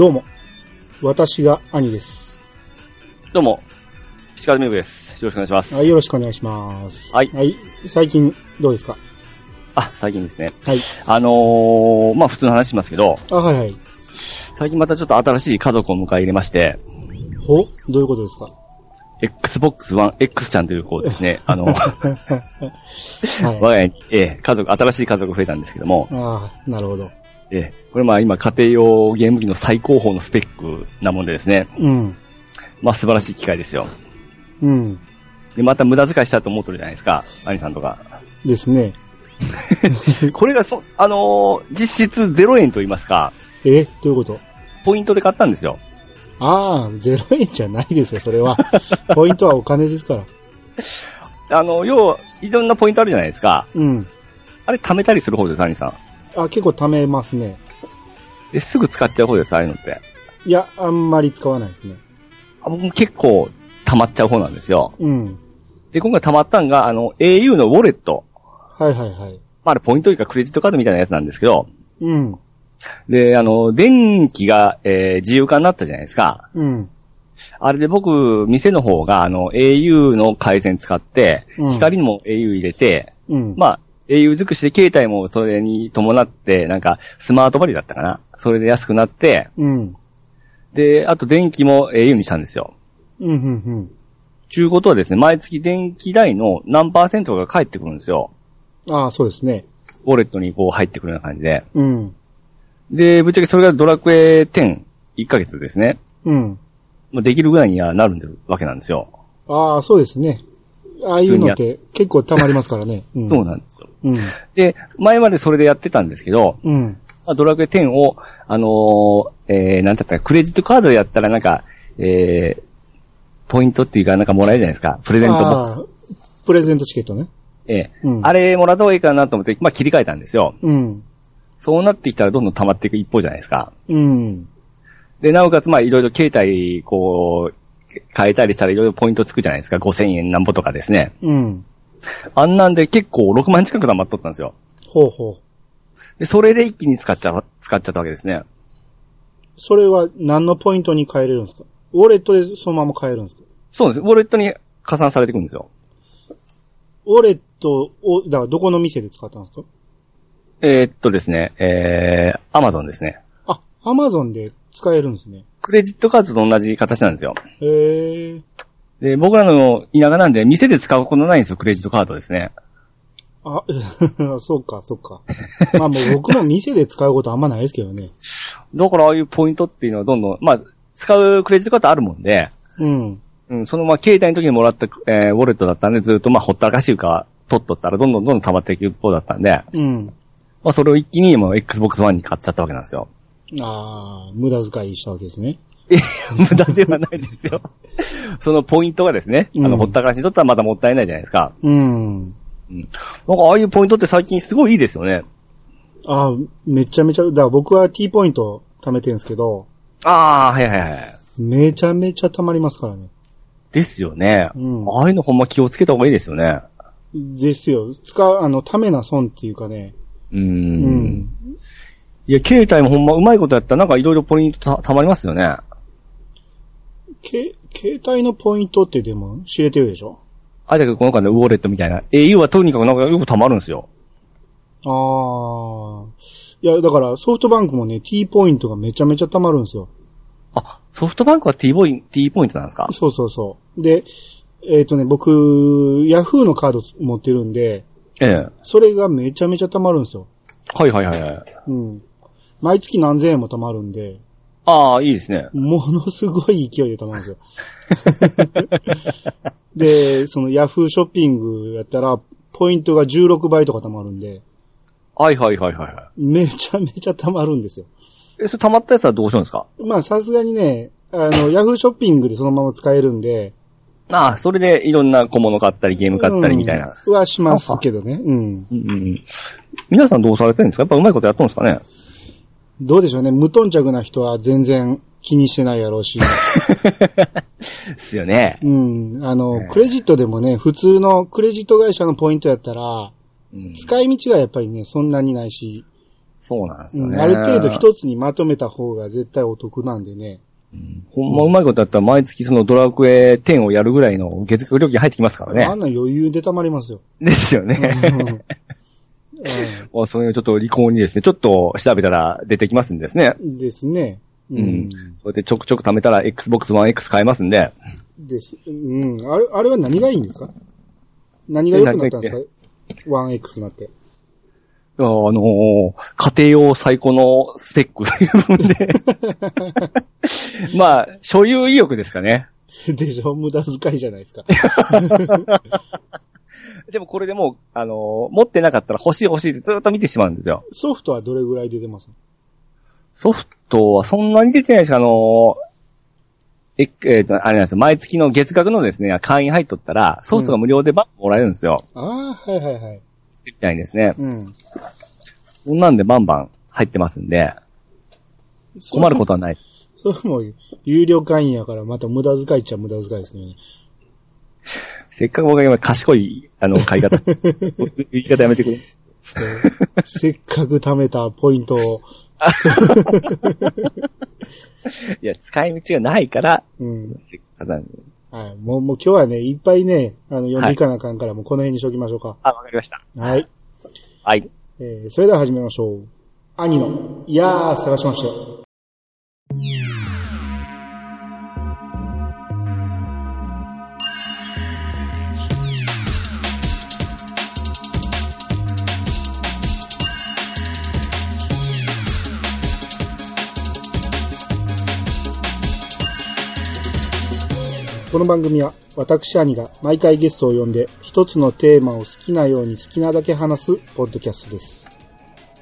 どうも。私が兄です。どうも、石川美久です。よろしくお願いします。はい、よろしくお願いします。はいはい。最近、どうですか？あ、最近ですね。はい。あのー、まあ普通の話しますけど、あ、はいはい。最近またちょっと新しい家族を迎え入れまして、ほどういうことですか？Xbox One X ちゃんというこうですね、あの、はい。我が家に、ええ、家族、新しい家族が増えたんですけども、ああ、なるほど。ええ、これまあ今家庭用ゲーム機の最高峰のスペックなもんでですね、うん。まあ素晴らしい機械ですよ。うん。で、また無駄遣いしたと思ってるじゃないですか、兄さんとか。ですね。これがそ、あのー実質0円と言いますか、え？どういうこと？ポイントで買ったんですよ。ああ、0円じゃないですよ、それは。ポイントはお金ですから。あの、要は、いろんなポイントあるじゃないですか。うん。あれ貯めたりする方です、兄さん。あ、結構貯めますね。で、すぐ使っちゃう方です、ああいうのって。いや、あんまり使わないですね。あ僕も結構溜まっちゃう方なんですよ。うん。で、今回溜まったんが、あの、au のウォレット。はいはいはい。まあ、あれポイントというかクレジットカードみたいなやつなんですけど、うん。で、あの、電気が、えー自由化になったじゃないですか。うん。あれで僕、店の方が、あの、au の回線使って、うん光にも au 入れて、うん。まあ、au 尽くしで携帯もそれに伴って、なんか、スマートバリだったかなそれで安くなって、うん。で、あと電気も au にしたんですよ。うん、うん、うん。ちゅうことはですね、毎月電気代の何パーセントが返ってくるんですよ。ああ、そうですね。ウォレットにこう入ってくるような感じで。うん。で、ぶっちゃけそれがドラクエ10、1ヶ月ですね。うん。まあできるぐらいにはなるんでるわけなんですよ。ああ、そうですね。ああいうのって結構溜まりますからね。うん、そうなんですよ。うん。で、前までそれでやってたんですけど、うん。まあ、ドラクエ10を、あのーえー、なんだったか、クレジットカードでやったらなんか、えー、ポイントっていうかなんかもらえるじゃないですか。プレゼントボックス。プレゼントチケットね。えーうんあれもらった方がいいかなと思って、まあ切り替えたんですよ。うん。そうなってきたらどんどん溜まっていく一方じゃないですか。うん。で、なおかつ、まあ、いろいろ携帯、こう、変えたりしたらいろいろポイントつくじゃないですか。5000円なんぼとかですね。うん。あんなんで結構6万近く溜まっとったんですよ。ほうほう。で、それで一気に使っちゃ、使っちゃったわけですね。それは何のポイントに変えれるんですか？ウォレットでそのまま変えるんですか？そうです。ウォレットに加算されていくんですよ。ウォレットを、だからどこの店で使ったんですか？えーっとですね、えー、アマゾンですね。あ、アマゾンで使えるんですね。クレジットカードと同じ形なんですよ。へえ。で、僕らの田舎なんで、店で使うことないんですよ、クレジットカードですね。あ、そうか、そうか。まあもう僕も店で使うことあんまないですけどね。だからああいうポイントっていうのはどんどん、まあ、使うクレジットカードあるもんで、うん。うん、そのまあ、携帯の時にもらった、えー、ウォレットだったんで、ずっとまあ、ほったらかしいうか、取っとったら、どんどんどんどん溜まっていく一方だったんで、うん。まあ、それを一気にもう Xbox One に買っちゃったわけなんですよ。ああ、無駄遣いしたわけですね。いや、無駄ではないですよ。そのポイントがですね、あの、うんほったらかしにとったらまたもったいないじゃないですか。うん。うん。なんか、ああいうポイントって最近すごいいいですよね。ああ、めちゃめちゃ、だから僕は T ポイント貯めてるんですけど、ああ、はいはいはい。めちゃめちゃ貯まりますからね。ですよね。うんああいうのほんま気をつけた方がいいですよね。ですよ。使う、あの、ためな損っていうかね。うー。うんん。いや、携帯もほんまうまいことやったらなんかいろいろポイントたたまりますよね。け、携帯のポイントってでも知れてるでしょ？あれだけどこの間のウォレットみたいな。au はとにかくなんかよくたまるんですよ。ああ。いや、だからソフトバンクもね、T ポイントがめちゃめちゃ貯まるんですよ。あ、ソフトバンクは T ポイント、T ポイントなんですか？そうそうそう。で、えっ、とね、僕、ヤフーのカード持ってるんで、ええ。それがめちゃめちゃ貯まるんですよ。はいはいはいはい。うん。毎月何千円も貯まるんで、ああ、いいですね。ものすごい勢いで貯まるんですよ。で、そのヤフーショッピングやったら、ポイントが16倍とか貯まるんで、はいはいはいはいはめちゃめちゃ貯まるんですよ。い。え、それ溜まったやつはどうするんですか？まあさすがにね、あの、ヤフーショッピングでそのまま使えるんで、ああ、それでいろんな小物買ったりゲーム買ったりみたいな。うんはしますけどね。うん。うんうんうん。皆さんどうされてるんですか？やっぱうまいことやっとるんですかね？どうでしょうね。無頓着な人は全然気にしてないやろうし。ですよね。うん。あの、ねクレジットでもね、普通のクレジット会社のポイントやったら、うん使い道がやっぱりね、そんなにないし、そうなんですうん、よね。ある程度一つにまとめた方が絶対お得なんでね。うんほんまうまいことやったら毎月そのドラクエ10をやるぐらいの月額料金入ってきますからあんね。な余裕でたまりますよ。ですようんね。もうそれをちょっと離婚にですね、ちょっと調べたら出てきますんでですね。うんですね。ううんん。それでちょくちょく貯めたら Xbox One X 買えますんで。です。うん。あれ、あれは何がいいんですか？何が良くなったんですか ?1X になって？あのー家庭用最高のスペックという部分で。まあ、所有意欲ですかね。でしょ？無駄遣いじゃないですか。でもこれでもう、あのー持ってなかったら欲しい欲しいってずっと見てしまうんですよ。ソフトはどれぐらい出てます？ソフトはそんなに出てないし、あのーえ、えーと、あれなんですよ。毎月の月額のですね、会員入っとったら、ソフトが無料でバンバンもらえるんですよ。ああ、はいはいはい。みたいにですね。うん。そんなんでバンバン入ってますんで、困ることはない。それも、有料会員やから、また無駄遣いっちゃ無駄遣いですけどね。せっかく僕が今賢い、あの、買い方。言い方やめてくれ。せっかく貯めたポイントを、いや、使い道がないから、うん。せっかくなんで。はい。もう、もう今日はね、いっぱいね、あの、読んでいかなあかんから、もうこの辺にしときましょうか。あ、わかりました。はい。はい。えー、それでは始めましょう。兄の、いやー、探しましたよ。この番組は私兄が毎回ゲストを呼んで一つのテーマを好きなように好きなだけ話すポッドキャストです。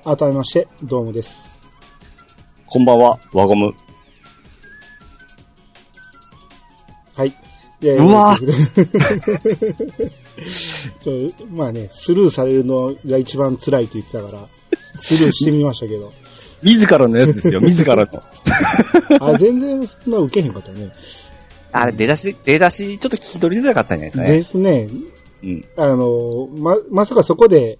改めまして、どうもです。こんばんは、輪ゴム。はい。いやうわ まあね、スルーされるのが一番辛いって言ってたから、スルーしてみましたけど。自らのやつですよ、自らの。あ、全然そんな受けへんかったね。あれ、出だし、出だし、ちょっと聞き取りづらかったんじゃないでですすね。うん。あの、ま、まさかそこで、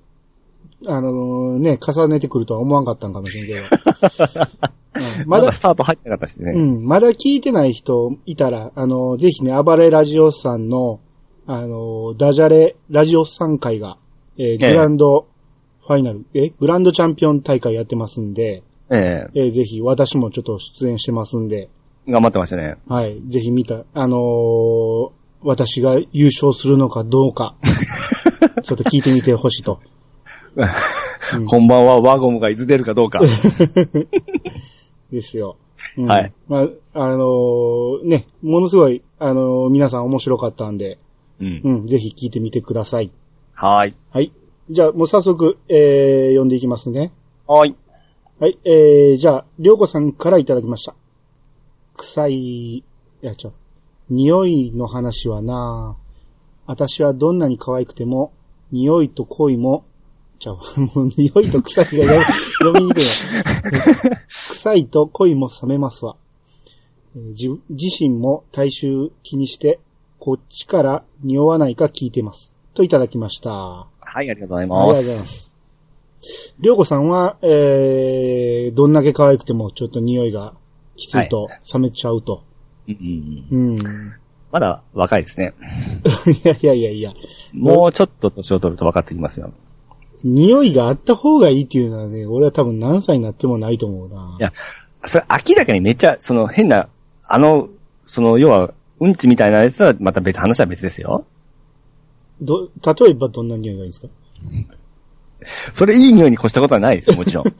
あのね、重ねてくるとは思わんかったんかもしれんけど。うんまだスタート入ってなかったしね。うん、まだ聞いてない人いたら、あの、ぜひね、暴れラジオさんの、あの、ダジャレラジオさん会が、えーグランドファイナル、え、グランドチャンピオン大会やってますんで、ええーぜひ私もちょっと出演してますんで、え頑張ってましたね。はい、ぜひ見た、あのー私が優勝するのかどうか、ちょっと聞いてみてほしいと。うんこんばんは、ワゴムがいつ出るかどうか。ですよ。うんはい。まあ、あのーね、ものすごい、あのー皆さん面白かったんで、うん。うん、ぜひ聞いてみてください。はーい。はい。じゃあ、もう早速、えー、読んでいきますね。はーい。はい、えー、じゃあ、りょうこさんからいただきました。臭い、いや、ちょ、匂いの話はな私はどんなに可愛くても、匂いと恋も、ちゃう、もう匂いと臭いが 読みにくいな。臭いと恋も冷めますわ。えー自自身も大衆気にして、こっちから匂わないか聞いてます。といただきました。はい、ありがとうございあります。がとうございます。りょうこさんは、えー、どんだけ可愛くてもちょっと匂いがきついと冷めちゃうと。うんうんうんうん。まだ若いですね。いやいやいやいや。もうちょっと年を取ると分かってきますよ。匂いがあった方がいいっていうのはね、俺は多分何歳になってもないと思うな。いや、それ明らかにめっちゃ、その変な、あの、その、要は、うんちみたいなやつはまた別、話は別ですよ。ど、例えばどんな匂いがいいんですか？それいい匂いに越したことはないですよ、もちろん。いい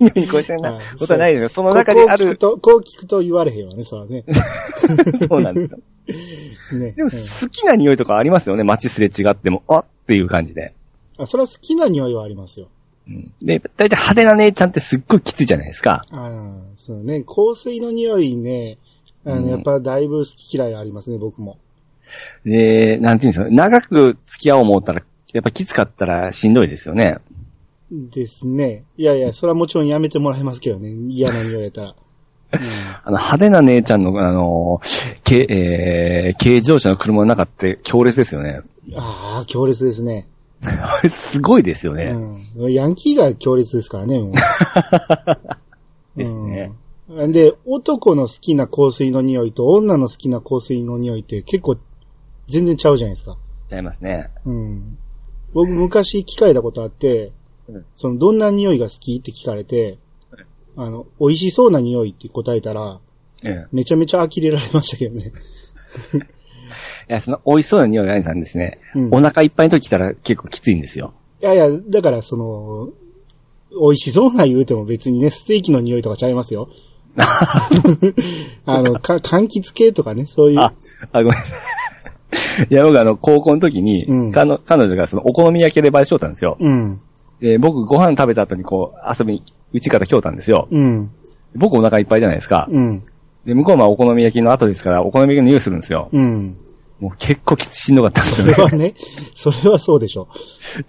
匂いに越したはいことはないですよ。その中にある、こう聞くと、こう聞くと言われへんわね、そらね。そうなんですよ。ね。でも、うん好きな匂いとかありますよね。街すれ違っても、あっていう感じで。あ、それは好きな匂いはありますよ。うんで、だいたい派手な姉ちゃんってすっごいきついじゃないですか。ああ、そうね。香水の匂いね、あの、うんやっぱだいぶ好き嫌いありますね、僕も。で、なんていうんですか、長く付き合おう思ったら、やっぱきつかったらしんどいですよね。ですね。いやいや、それはもちろんやめてもらいますけどね。嫌な匂いやったら。あの、派手な姉ちゃんの、あの、軽、えー、軽自動車の車の中って強烈ですよね。うん、ああ、強烈ですね。すごいですよね。うん。ヤンキーが強烈ですからね、もう。ですねうん。で、男の好きな香水の匂いと女の好きな香水の匂いって結構全然ちゃうじゃないですか。ちゃいますね。うん。僕昔聞かれたことあって、うんそのどんな匂いが好きって聞かれて、あの、美味しそうな匂いって答えたら、ええ。めちゃめちゃ呆れられましたけどね。いや、その美味しそうな匂いがないさんですね。うんお腹いっぱいの時来たら結構きついんですよ。いやいや、だからその、美味しそうな言うても別にね、ステーキの匂いとかちゃいますよ。あの、か、柑橘系とかね、そういう。あ、あ、ごめん。いや、僕あの、高校の時に、うん彼女彼女がその、お好み焼きでバイトしとったんですよ。うん。で、僕ご飯食べた後にこう、遊びに、うちから来よったんですよ。うん。僕お腹いっぱいじゃないですか。うん。で、向こうはお好み焼きの後ですから、お好み焼きの匂いするんですよ。うん。もう結構きつしんどかったんですそよね。れはね、それはそうでしょ。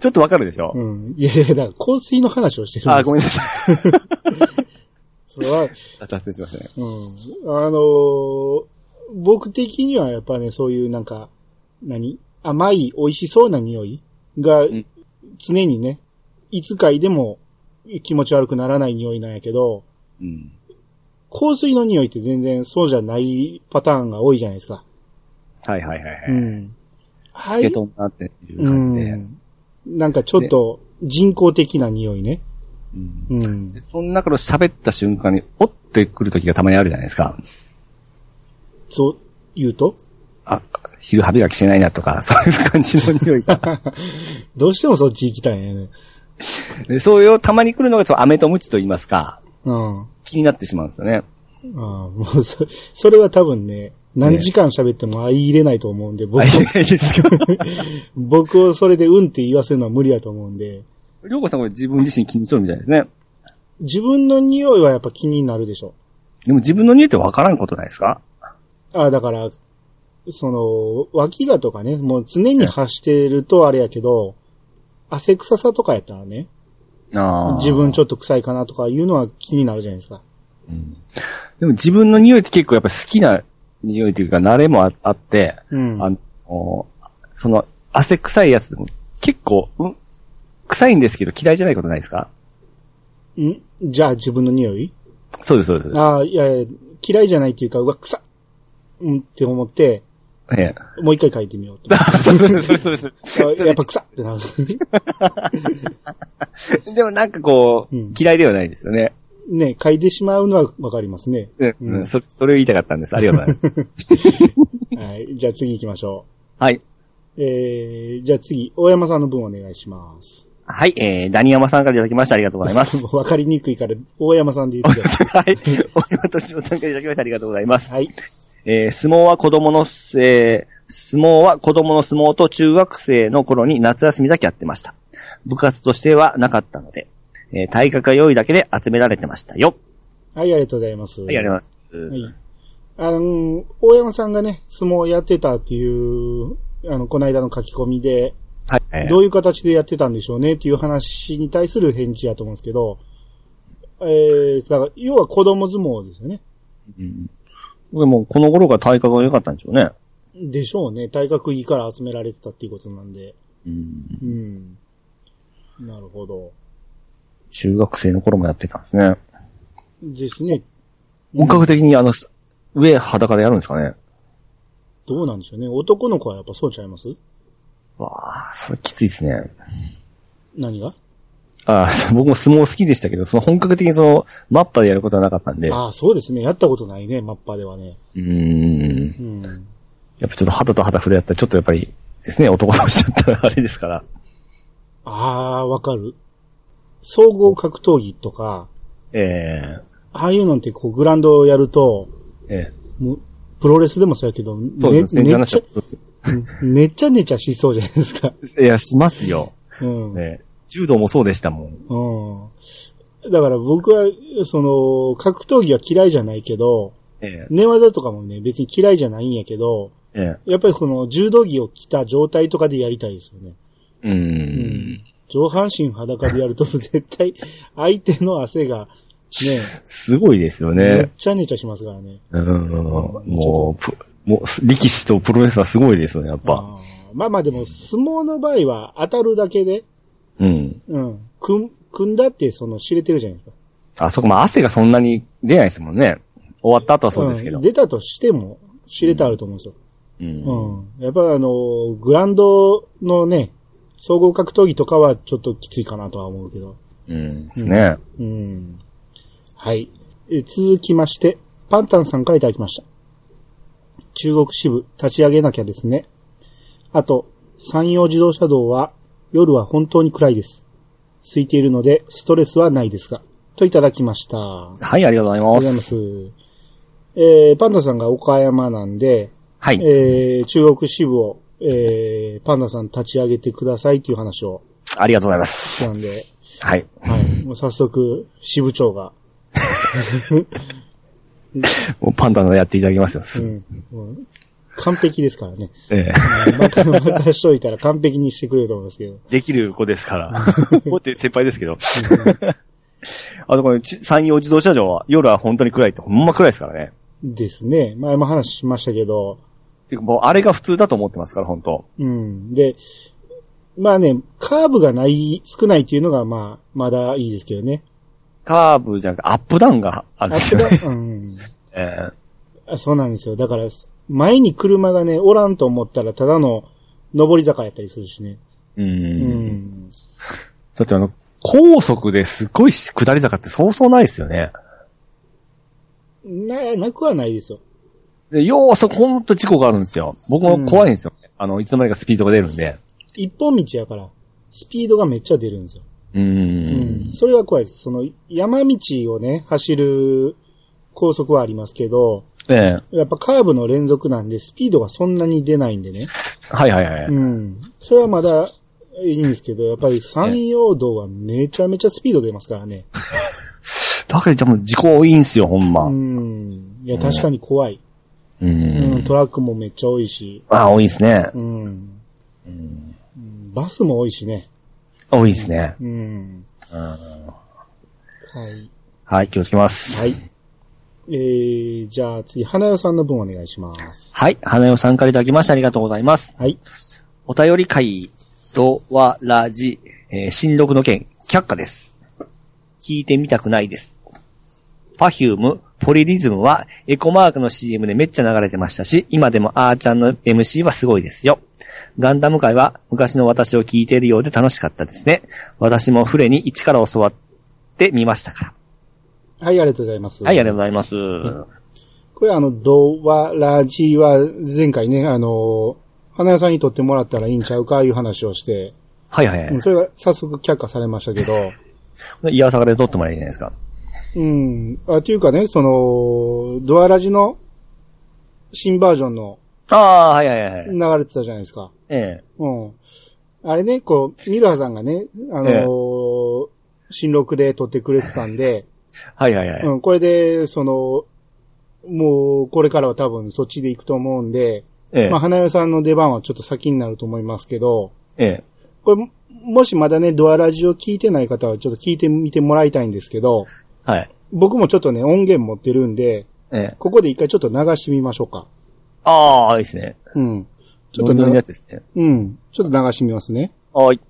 ちょっとわかるでしょ、うん。いやいや、だから香水の話をしてるんですあ、ごめんなさい。それは、脱線しましたね。うん。あのー僕的にはやっぱね、そういうなんか、何？甘い、美味しそうな匂いがん、常にね、いつかいでも気持ち悪くならない匂いなんやけど、うん。香水の匂いって全然そうじゃないパターンが多いじゃないですか。はいはいはいはい。うん。はつけとんなっていう感じで。うん。なんかちょっと人工的な匂いね。うんうんで。その中の喋った瞬間に、おってくる時がたまにあるじゃないですか。そう言うと？あ、昼歯磨きしてないなとか、そういう感じの匂いが。どうしてもそっち行きたいんやね。でそういうたまに来るのが、そう、飴とムチと言いますか、うん。気になってしまうんですよね。あもうそ、それは多分ね、何時間喋っても相入れないと思うんで、僕あ、いいですか。僕をそれでうんって言わせるのは無理だと思うんで、りょうこさんこれ自分自身気にしとるみたいですね。自分の匂いはやっぱ気になるでしょ。でも自分の匂いってわからんことないですかああ、だから、その、脇がとかね、もう常に発してるとあれやけど、汗臭さとかやったらね、あ自分ちょょっと臭いかなとかいうのは気になるじゃないですか。でも自分の匂いって結構やっぱ好きな匂いというか、慣れもああって、うん。あの、その、汗臭いやつでも結構、うん、臭いんですけど嫌いじゃないことないですか？ん？じゃあ自分の匂い？そうです、そうです。ああ、いやいや、嫌いじゃないっていうか、うわ、臭っうんって思って、ええ。もう一回書いてみようと。そうです、そうです、そうです。あやっぱ臭っってなる。でもなんかこう、うん嫌いではないですよね。ね、書いてしまうのはわかりますね。うん、うんうんそ、それを言いたかったんです。ありがとうございます。はい。じゃあ次行きましょはい。う。えー、じゃあ次、大山さんの分お願いします。はい、えー、ダニヤマさんからいただきました。ありがとうございます。わかりにくいから、大山さんで言ってくださはい。大山敏郎さんからいただきました。ありがとうございますい。。はい。えー相撲は子供の、えー相撲は子供の相撲と中学生の頃に夏休みだけやってました。部活としてはなかったので、えー体格が良いだけで集められてましたよ。はい、ありがとうございます。はい、ありがとうございます。はい。あの、大山さんがね、相撲をやってたっていう、あの、この間の書き込みで、はい。えーどういう形でやってたんでしょうねっていう話に対する返事やと思うんですけど、えー、だから、要は子供相撲ですよね。うんでも、この頃が体格が良かったんでしょうね。でしょうね。体格いいから集められてたっていうことなんで。うんうん。なるほど。中学生の頃もやってたんですね。ですね。本格的にあの、上裸でやるんですかね。どうなんでしょうね。男の子はやっぱそうちゃいます？わあ、それきついですね。何が？ああ、僕も相撲好きでしたけど、その本格的にその、マッパでやることはなかったんで。ああ、そうですね。やったことないね、マッパではね。うーん。うん。やっぱちょっと肌と肌触れ合ったらちょっとやっぱりですね、男同士だったらあれですから。ああ、わかる。総合格闘技とか、えああいうのってこうグラウンドをやると、ええもう、プロレスでもそうやけど、そうですね、ね、めっちゃめちゃめちゃしそうじゃないですか。いや、しますよ。うん。ええ柔道もそうでしたもん。うん。だから僕は、その、格闘技は嫌いじゃないけど、え寝技とかもね、別に嫌いじゃないんやけど、ええやっぱりこの柔道着を着た状態とかでやりたいですよね。えうーん。上半身裸でやると絶対相手の汗がね、すごいですよめっね。ちゃねちゃしますからね。うん。もう、ぷもう、力士とプロレスはすごいですよね、やっぱ。あまあまあでも、相撲の場合は当たるだけで、うん。うん。組ん、組んだってその知れてるじゃないですか。あ、そこ、まあ汗がそんなに出ないですもんね。終わった後はそうですけど。ん出たとしても、知れてあると思うんですよ。うん。うん。やっぱあの、グランドのね、総合格闘技とかはちょっときついかなとは思うけど。うん。ですね。うん。はい。え続きまして、パンタンさんからいただきました。中国支部立ち上げなきゃですね。あと、山陽自動車道は夜は本当に暗いです。空いているのでストレスはないですが。といただきました。あはい、ありがとうございりがとうございま。ますす。えー、パンダさんが岡山なんで、はい。えー、中国支部を、えー、パンダさん立ち上げてくださいっていう話をありがとうございましす。たんで、はい。はい。もう早速、支部長が、もうパンダのやっていただきますよ。うん。完璧ですからね。ええまた、またしといたら完璧にしてくれると思いますけど。できる子ですから。こうって先輩ですけど。あとこのち山陽自動車場は夜は本当に暗いってほんま暗いですからね。ですね。前も話しましたけど、てかもうあれが普通だと思ってますから、本当うん。で、まあね、カーブがない、少ないっていうのが、まあ、まだいいですけどね。カーブじゃなくてアップダウンがあるんあですよね。とは、うん。えあそうなんですよ。だから、前に車がね、おらんと思ったら、ただの上り坂やったりするしね。えう。うんん。だってあの、高速ですごい下り坂ってそうそうないですよね。な、なくはないですよ。で、要はそこほんと事故があるんですよ。僕も怖いんですよ。あの、いつの間にかスピードが出るんで。一本道やから、スピードがめっちゃ出るんですよ。うー。うんん。それは怖いです。その、山道をね、走る高速はありますけど、ええやっぱカーブの連続なんで、スピードがそんなに出ないんでね。はいはいはい。うん。それはまだいいんですけど、やっぱり山陽道はめちゃめちゃスピード出ますからね。だけど、もう事故多いんすよ、ほんま。ううん。ん。いや、確かに怖い。うん。トラックもめっちゃ多いし。ああ、多いですね。うん。うんバスも多いしね。多いですね。うん。うんはい。はい、気をつけます。はい。えー、じゃあ次、花代さんの分お願いします。はい、花代さんからいただきましてありがとうございます。はい。お便り会、ドワラジ、えー、新録の件、却下です。聞いてみたくないです。パフューム、ポリリズムはエコマークの CM でめっちゃ流れてましたし、今でもあーちゃんの MC はすごいですよ。ガンダム界は昔の私を聞いているようで楽しかったですね。私もフレに一から教わってみましたから。はい、ありがとうございます。はい、ありがとうございます。これあの、ドワラジは前回ね、あの、花屋さんに撮ってもらったらいいんちゃうかいう話をして、はいはいはい。うんそれが早速却下されましたけど、いやさがで撮ってもらえばいいじゃないですか？うん。あ、っていうかね、その、ドアラジの新バージョンのああ、はいはいはい。流れてたじゃないですか。ええ。うん。あれね、こう、ミルハさんがね、あのー新録で撮ってくれてたんで、はいはいはい。うん、これで、その、もう、これからは多分そっちで行くと思うんで、ええ。まあ、花代さんの出番はちょっと先になると思いますけど、ええ。これ、もしまだね、ドアラジを聞いてない方はちょっと聞いてみてもらいたいんですけど、はい。僕もちょっとね、音源持ってるんで、ええ。ここで一回ちょっと流してみましょうか。ああ、いいですね。うん。ちょっとノリノリのなやつですね。うん。ちょっと流してみますね。はい。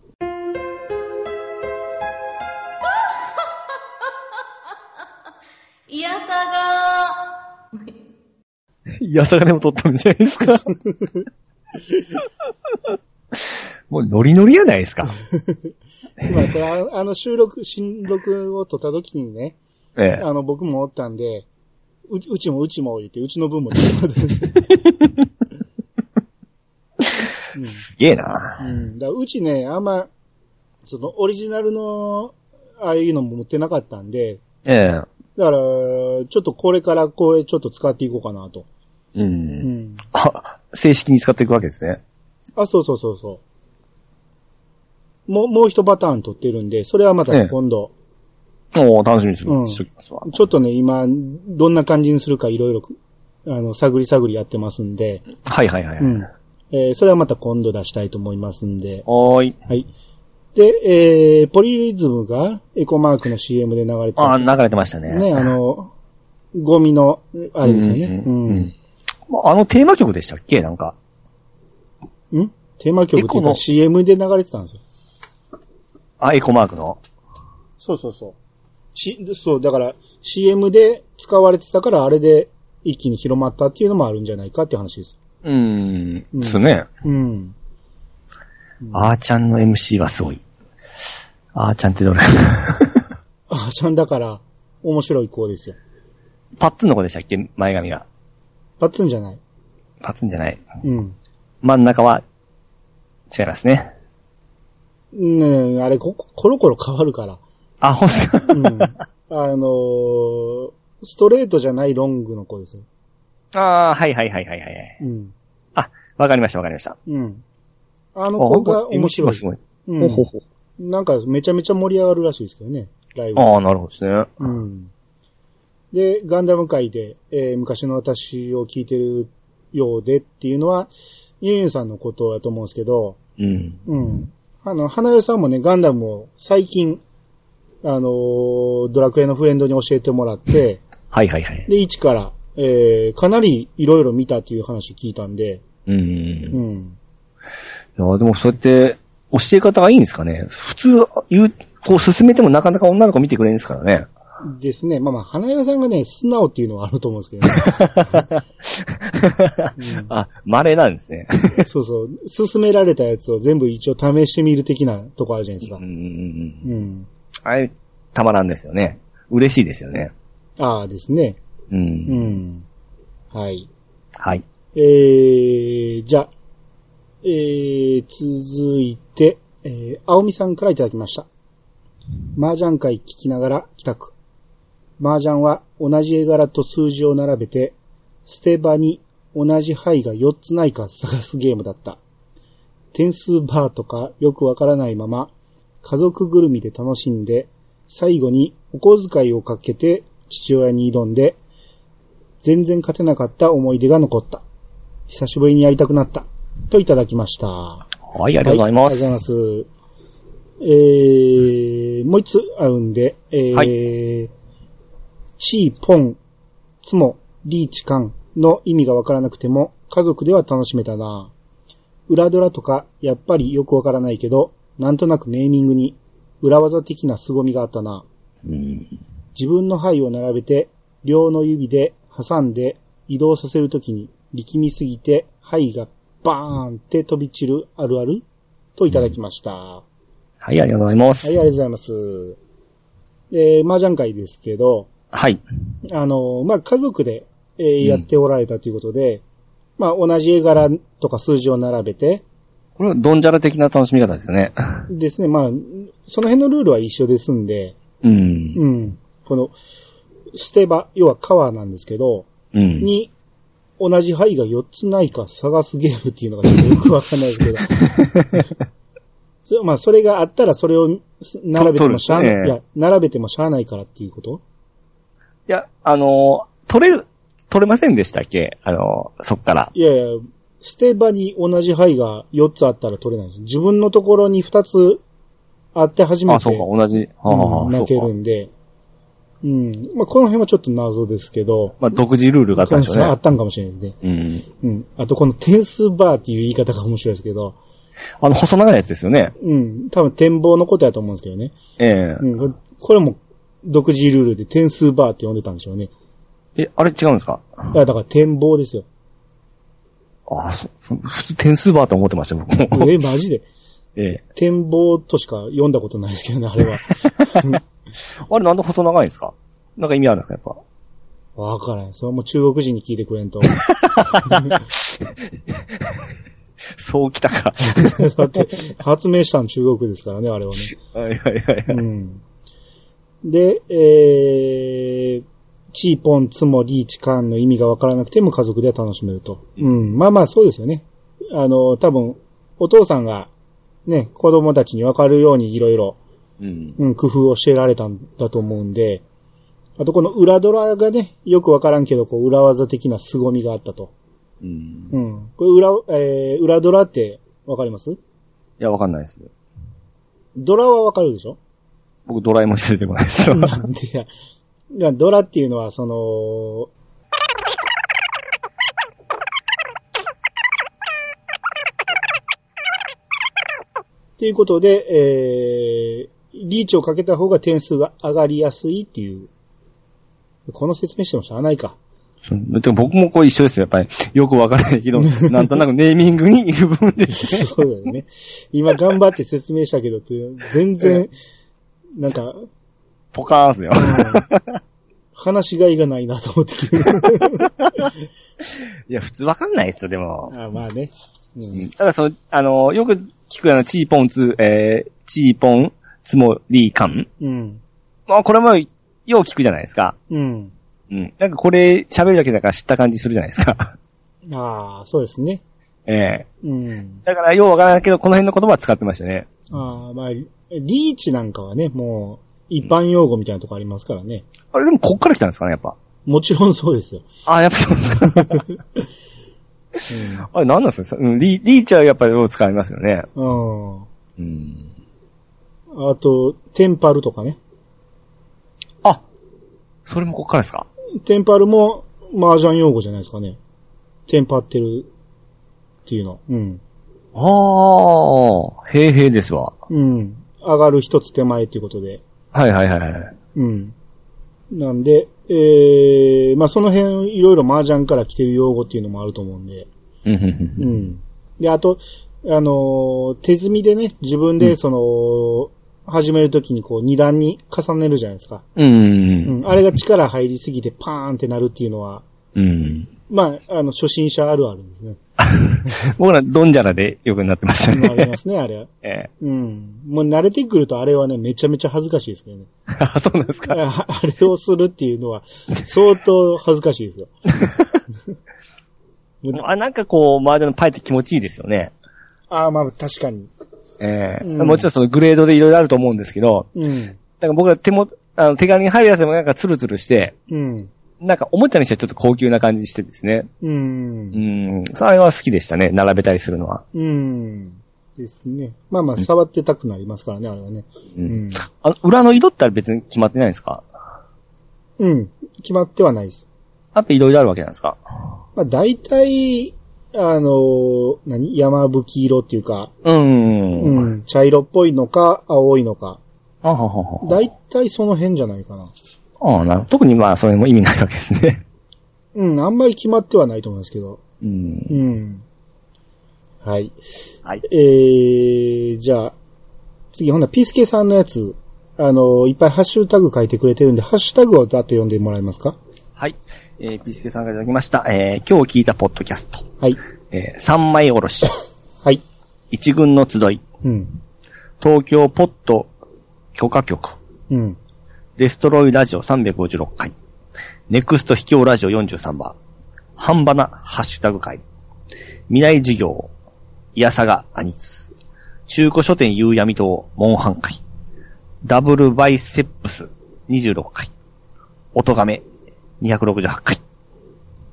やさがでも撮ったんじゃないですか？もうノリノリやないですか。今、これああの収録、新録を撮った時にね、ええ。あの、僕もおったんで、ううちもうちも言って、うちの分も出てもらってるんですよ すげえな。うん。だうちね、あんま、その、オリジナルの、ああいうのも持ってなかったんで、ええ。だから、ちょっとこれからこれちょっと使っていこうかなと。う。うんん。あ、正式に使っていくわけですね。あ、そうそうそうそう。もう、もう一パターン取ってるんで、それはまた今度、おお楽しみにしうんしときますわ。ちょっとね、今、どんな感じにするかいろいろ、あの、探り探りやってますんで、はいはいはい。うん。えーそれはまた今度出したいと思いますんで、はーい。はい。で、えー、ポリリズムがエコマークの CM で流れてああ、る。流れてましたね。ね、あの、ゴミの、あれですよね。ううんん。うんあのテーマ曲でしたっけ？なんか。ん？テーマ曲っていうか CM で流れてたんですよ。あ、エコマークの。そうそうそう。し、そう、だから CM で使われてたからあれで一気に広まったっていうのもあるんじゃないかっていう話です。うーん。うんですね。うん。あーちゃんの MC はすごい。あーちゃんってどれ？あちゃんだから面白い子ですよ。パッツンの子でしたっけ？前髪が。パッツンじゃない。パッツンじゃない。うん。真ん中は、違いますね。ねえ、あれこ、コロコロ変わるから。あ、ほんとだうん。あのーストレートじゃないロングの子ですよ。ああ、はいはいはいはいはい。うん。あ、わかりましたわかりました。うん。あの子が面白い。すごい。うんほうほうほうなんかめちゃめちゃ盛り上がるらしいですけどね、ライブ。ああ、なるほどですね。うん。で、ガンダム界で、えー昔の私を聞いてるようでっていうのは、ユンユンさんのことだと思うんですけど、うん。うん。あの、花代さんもね、ガンダムを最近、あのードラクエのフレンドに教えてもらって、はいはいはい。で、一から、えーかなりいろいろ見たっていう話聞いたんで、うん。ういん。や、でもそうやって、教え方がいいんですかね。普通、言う、こう進めてもなかなか女の子見てくれるんですからね。ですね。まあまあ、花代さんがね、素直っていうのはあると思うんですけどね。あ、稀なんですね。そうそう。勧められたやつを全部一応試してみる的なとこあるじゃないですかうん。。うん。あれ、たまらんですよね。嬉しいですよね。ああですね。う。うんん。はい。はい。えー、じゃあ、えー、続いて、えー、青みさんからいただきました。麻雀会聞きながら帰宅。麻雀は同じ絵柄と数字を並べて、捨て場に同じ牌が4つないか探すゲームだった。点数バーとかよくわからないまま、家族ぐるみで楽しんで、最後にお小遣いをかけて父親に挑んで、全然勝てなかった思い出が残った。久しぶりにやりたくなった。といただきました。はい、ありがとうございます。はありがとうございます。えー、もう一つあるんで、えー、はチー、ポン、ツモ、リーチ、カンの意味がわからなくても、家族では楽しめたな。裏ドラとか、やっぱりよくわからないけど、なんとなくネーミングに、裏技的な凄みがあったな。うん。自分の牌を並べて、両の指で挟んで移動させるときに力みすぎて牌がバーンって飛び散るあるある？といただきました。ははい、ありがとうございます。い、ありがとうございます。えー、麻雀会ですけど、はい。あの、まあ、家族で、えーやっておられたということで、まあ、同じ絵柄とか数字を並べて、これはドンジャラ的な楽しみ方ですよね。ですね、まあ、その辺のルールは一緒ですんで、うん。うん。この、捨て場、要は川なんですけど、うん。に、同じ牌が4つないか探すゲームっていうのがちょっとよく わかんないですけど。そまあ、それがあったらそれをす並べてもしゃあない、いや、並べてもしゃあないからっていうこといや、あのー取れる、取れませんでしたっけ？あのーそっから。いやいや、捨て場に同じ牌が4つあったら取れないんです。自分のところに2つあって初めあ、て、そうか、同じ。はあはあうん泣けるんで。うん。まあ、この辺はちょっと謎ですけど、まあ、独自ルールがあったんでしょうねあっ。たんかもしれないですね。うん。うん。あとこの点数バーっていう言い方が面白いですけど、あの、細長いやつですよね。うん。多分展望のことやと思うんですけどね。ええうん。これも独自ルールで点数バーって呼んでたんでしょうね。え、あれ違うんですか？いや、だから展望ですよ。あそ普通点数バーと思ってました、僕も。え、マジで？ええ展望としか読んだことないですけどね、あれは。あれなんで細長いんですか？なんか意味あるんですか、やっぱ？わからない。それはもう中国人に聞いてくれんと。そうきたか。だって、発明したの中国ですからね、あれはね。はいはいはいはい。うん。で、えー、チーポン、ツモ、リーチ、カンの意味がわからなくても家族では楽しめると。うん。まあまあそうですよね。あの、多分、お父さんが、ね、子供たちにわかるようにいろいろ、うん。うん、工夫をしてられたんだと思うんで、あとこの裏ドラがね、よくわからんけど、こう、裏技的な凄みがあったと。うん。うん。これ裏、えー、裏ドラってわかります？いや、わかんないです。ドラはわかるでしょ？僕、ドラえもんしか出てこないですよ。なんでや。いや、ドラっていうのは、その、っていうことで、えー、リーチをかけた方が点数が上がりやすいっていう。この説明してもしゃあないか。でも僕もこう一緒ですよ。やっぱりよくわからないけど、なんとなくネーミングにいる部分ですね。そうだよね。今頑張って説明したけど全然、なんか、ポカーンっすよ。話しがいがないなと思って聞 いや、普通わかんないですよ、でも。あまあね。ううんんただそう、あの、よく聞くあの、チーポンツ、えー、チーポン、つもりかん。うん。まあ、これも、よう聞くじゃないですか。うん。うん。なんかこれ、喋るだけだから知った感じするじゃないですか。ああ、そうですね。ええうん。だから、ようわからないけど、この辺の言葉は使ってましたね。ああ、まあ、リーチなんかはね、もう、一般用語みたいなとこありますからね。あれ、でもこっから来たんですかね、やっぱ。もちろんそうですよ。あ、やっぱそうですか。あれ、なんなんですか？うんリリーチはやっぱり使いますよね。うん。うん。あと、テンパルとかね。あ、それもこっからですか？テンパルも麻雀用語じゃないですかね。テンパってるっていうの。うん。ああ、へいへいですわ。うん。上がる一つ手前っていうことで。はいはいはいはい。うん。なんで、えー、まあその辺いろいろ麻雀から来てる用語っていうのもあると思うんで。うんうんううんん。で、あと、あのー手積みでね、自分でその、始めるときにこう二段に重ねるじゃないですか。うんうんうん。あれが力入りすぎてパーンってなるっていうのは、うん。まあ、あの、初心者あるあるですね。僕らドンジャラでよくなってましたね。なりますね、あれは。ええ。うん。もう慣れてくるとあれはね、めちゃめちゃ恥ずかしいですけどね。あ、そうなんですか。ああれをするっていうのは、相当恥ずかしいですよ。あ、なんかこう、麻雀のパイって気持ちいいですよね。ああ、まあ確かに。ええうんもちろんそのグレードでいろいろあると思うんですけど、うん。なんか僕ら手も、あの手軽に入るやつでもなんかツルツルして、うん。なんかおもちゃにしてはちょっと高級な感じしてですね。う。うんん。それは好きでしたね。並べたりするのは。うん。ですね。まあまあ、触ってたくなりますからね、あれはね。う。うんん。あの、裏の色って別に決まってないんですか？うん。決まってはないです。やっぱいろいろあるわけなんですか？まあ大体、あの、何？山吹色っていうか、うん。う。ん。茶色っぽいのか、青いのか。あははは大体その辺じゃないかな。ああ、なる特にまあ、それも意味ないわけですね。うん、あんまり決まってはないと思いますけど。うん。うん。はい。はい。えー、じゃあ、次ほんならピースケさんのやつ、あの、いっぱいハッシュタグ書いてくれてるんで、ハッシュタグをだっと読んでもらえますか？はい。えー、ピースケさんからいただきました。えー、今日聞いたポッドキャスト。はい。えー、三枚おろし。はい。一軍の集い。うん。東京ポッド許可局。うん。デストロイラジオ356回。ネクスト秘境ラジオ43番。半ばなハッシュタグ会。未来授業。いやさがアニツ。中古書店夕闇堂モンハン会。ダブルバイセップス26回。音亀268回。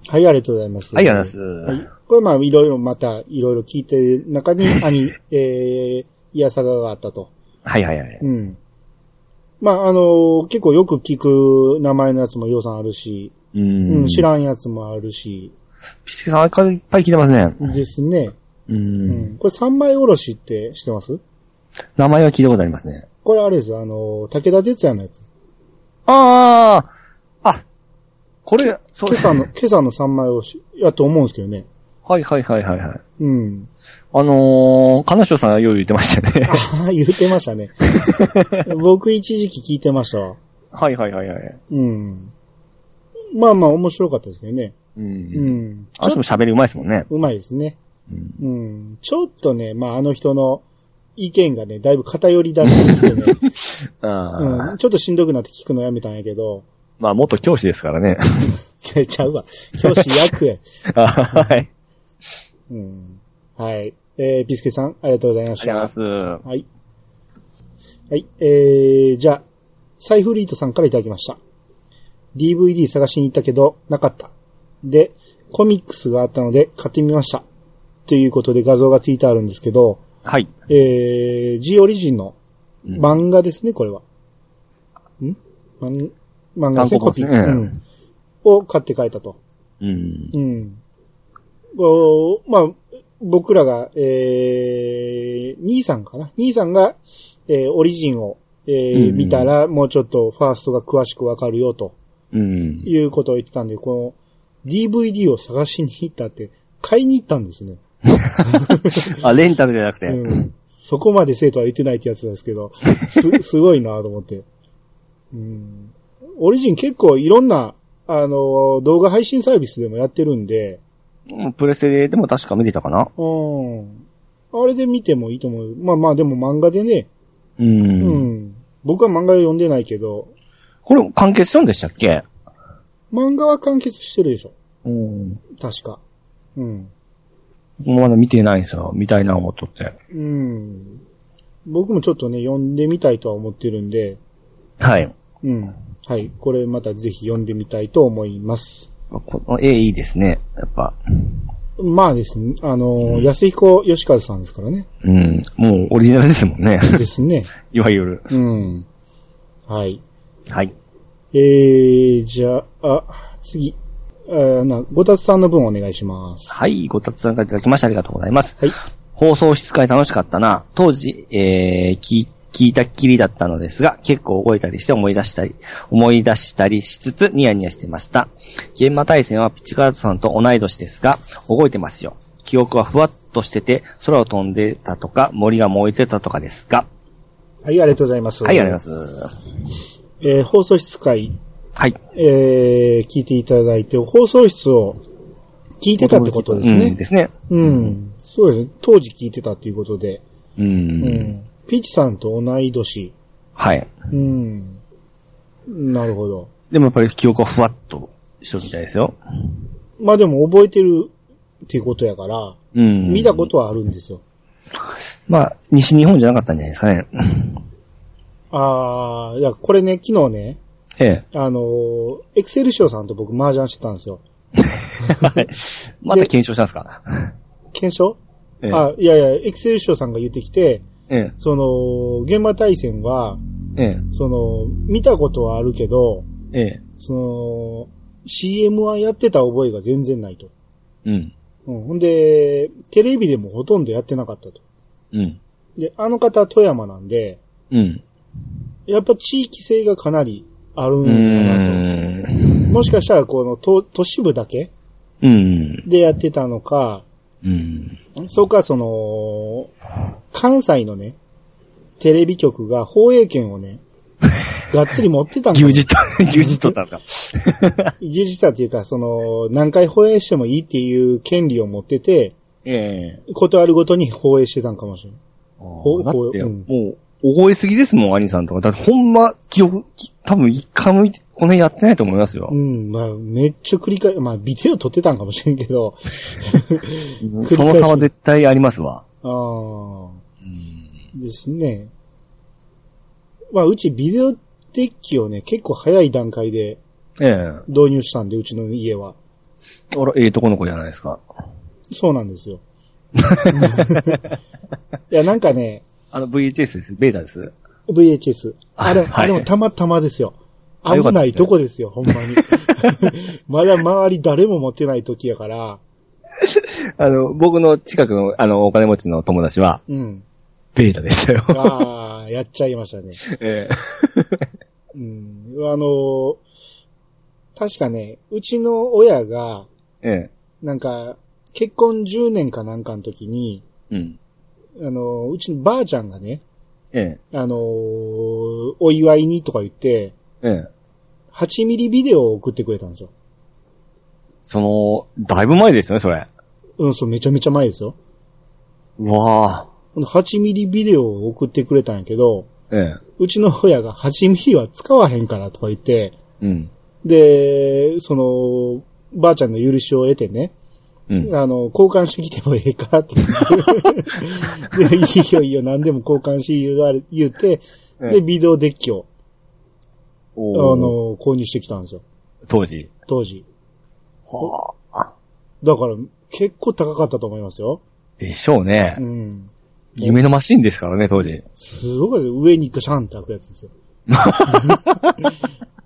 はい、ありがとうございます。はい、ありがとうございます。はい。これまあ、いろいろまた、いろいろ聞いてる中に、兄、えー、いやさががあったと。はいはいはい。うん。まあ、あの結構よく聞く名前のやつもようさんあるし、ううん、ん。知らんやつもあるし、ピスケさん、あれいっぱい聞いてますね。ですね。う。うんん。これ三枚おろしって知ってます？名前は聞いたことありますね。これあれですよ、あの、武田鉄矢のやつ。あああ、これ、そう今朝の、今朝の三枚おろし、やと思うんですけどね。はいはいはいはいはい。うん。あのー、金城さんがよう言ってましたね。ああ、言ってましたね。僕一時期聞いてましたわ。はいはいはいはい。うん。まあまあ面白かったですけどね。う。うんん。あの人も喋りうまいですもんね。うまいですね。うん。うん。ちょっとね、まああの人の意見がね、だいぶ偏り出してきてね、うん。ちょっとしんどくなって聞くのやめたんやけど、まあ、元教師ですからね。ちゃうわ。教師役や。あはい。うん。はい。えー、ピスケさん、ありがとうございました。ありがとうございます。はい。はい。えー、じゃあ、サイフリートさんからいただきました。DVD 探しに行ったけど、なかった。で、コミックスがあったので買ってみました。ということで画像がついてあるんですけど、はい。えー、G オリジンのうん漫画ですね、これは。ん？漫漫画ですね、コピー。うん。を買って帰ったと。うん。うん。おまあ、僕らが、えー、兄さんかな？兄さんが、えー、オリジンを、えーうん見たら、もうちょっとファーストが詳しくわかるよ、とうん。いうことを言ってたんで、この DVD を探しに行ったって、買いに行ったんですね。あ、レンタルじゃなくて。うん。そこまで生徒は言ってないってやつですけど、す、すごいなと思って。うん。オリジン結構いろんな、あの、動画配信サービスでもやってるんで、うんプレステでも確か見れたかなうん。あれで見てもいいと思う。まあまあでも漫画でね、う。うんん。僕は漫画読んでないけど、これ完結したんでしたっけ？漫画は完結してるでしょ。うん。確か。うん。まだ見てないんですよ。見たいな思っとって。うん。僕もちょっとね、読んでみたいとは思ってるんで、はい。うん。はい。これまたぜひ読んでみたいと思います。この絵いいですね。やっぱ。まあですね、あの、安彦義和さんですからね。うん。もうオリジナルですもんね。ですね。いわゆる。うん。はい。はい。えー、じゃあ、次。あな、ごたつさんの分お願いします。はい。ご達参加いただきましてありがとうございます。はい。放送室会楽しかったな。当時、えー、聞い聞いたっきりだったのですが、結構覚えたりして思い出したり、思い出したりしつつニヤニヤしてました。現場対戦はピッチカートさんと同い年ですが、覚えてますよ。記憶はふわっとしてて、空を飛んでたとか、森が燃えてたとかですが。はい、ありがとうございます。はい、ありがとうございます。えー放送室会、はい。えー聞いていただいて、放送室を聞いてたってことですうん、ね。ですね。うん。そうですね。当時聞いてたっていうことで。うん。うん。ピッチさんと同い年。はい。うん。なるほど。でもやっぱり記憶はふわっとしとるみたいですよ。まあでも覚えてるっていうことやから、うん。見たことはあるんですよ。まあ、西日本じゃなかったんじゃないですかね。ああ、いや、これね、昨日ね、ええ。あのーエクセルショーさんと僕麻雀してたんですよ。また検証したんですか？検証？ええ。あ、いやいや、エクセルショーさんが言ってきて、ええ。その、現場対戦は、ええ。その、見たことはあるけど、ええ。その、CM はやってた覚えが全然ないと。うん。うん。ほんで、テレビでもほとんどやってなかったと。うん。で、あの方は富山なんで、うん。やっぱ地域性がかなりあるうんかなと。ん。もしかしたらこの都都市部だけうん。でやってたのか、うん。そうかその、関西のね、テレビ局が放映権をね、がっつり持ってたんかも牛耳と、牛耳取ったんですか技術者っていうか、その、何回放映してもいいっていう権利を持ってて、ええ。ことあるごとに放映してたんかもしれない。ほだって、うんもう、覚えすぎですもん、兄さんとか。だってほんま、記憶、き多分一回もこの辺やってないと思いますよう。ん、まあ、めっちゃ繰り返まあ、ビデオ撮ってたんかもしれんけど、その差は絶対ありますわ。ああ、ですね。まあ、うちビデオデッキをね、結構早い段階でええ。導入したんで、うちの家は。あら、ええとこの子じゃないですか。そうなんですよ。いや、なんかね、あの VHS です。ベータです。VHS。あれ、はいあれもたまたまですよ。危ないとこですよ、ほんまに。まだ周り誰も持ってない時やから、あの、僕の近くの、あの、お金持ちの友達は、うん。ベータでしたよ。ああ、やっちゃいましたね。えうん。あの、確かね、うちの親が、え。えなんか、結婚10年かなんかの時に、え。うん。あの、うちのばあちゃんがね、ええ。あの、お祝いにとか言って、ええ。8ミリビデオを送ってくれたんですよ。その、だいぶ前ですよね、それ。うん、そう、めちゃめちゃ前ですよ。うわほんで8ミリビデオを送ってくれたんやけど、ぁ。ええ。うちの親が8ミリは使わへんからとか言って、うん。で、その、ばあちゃんの許しを得てね、うん。あの、交換してきてもええかって言って。で、いいよいいよ、何でも交換し言われ言って、で、ええビデオデッキを、あの、購入してきたんですよ。当時。当時。はあ。だから、結構高かったと思いますよ。でしょうねう。ん。夢のマシンですからね、当時。すごい、上にガシャンって開くやつですよ。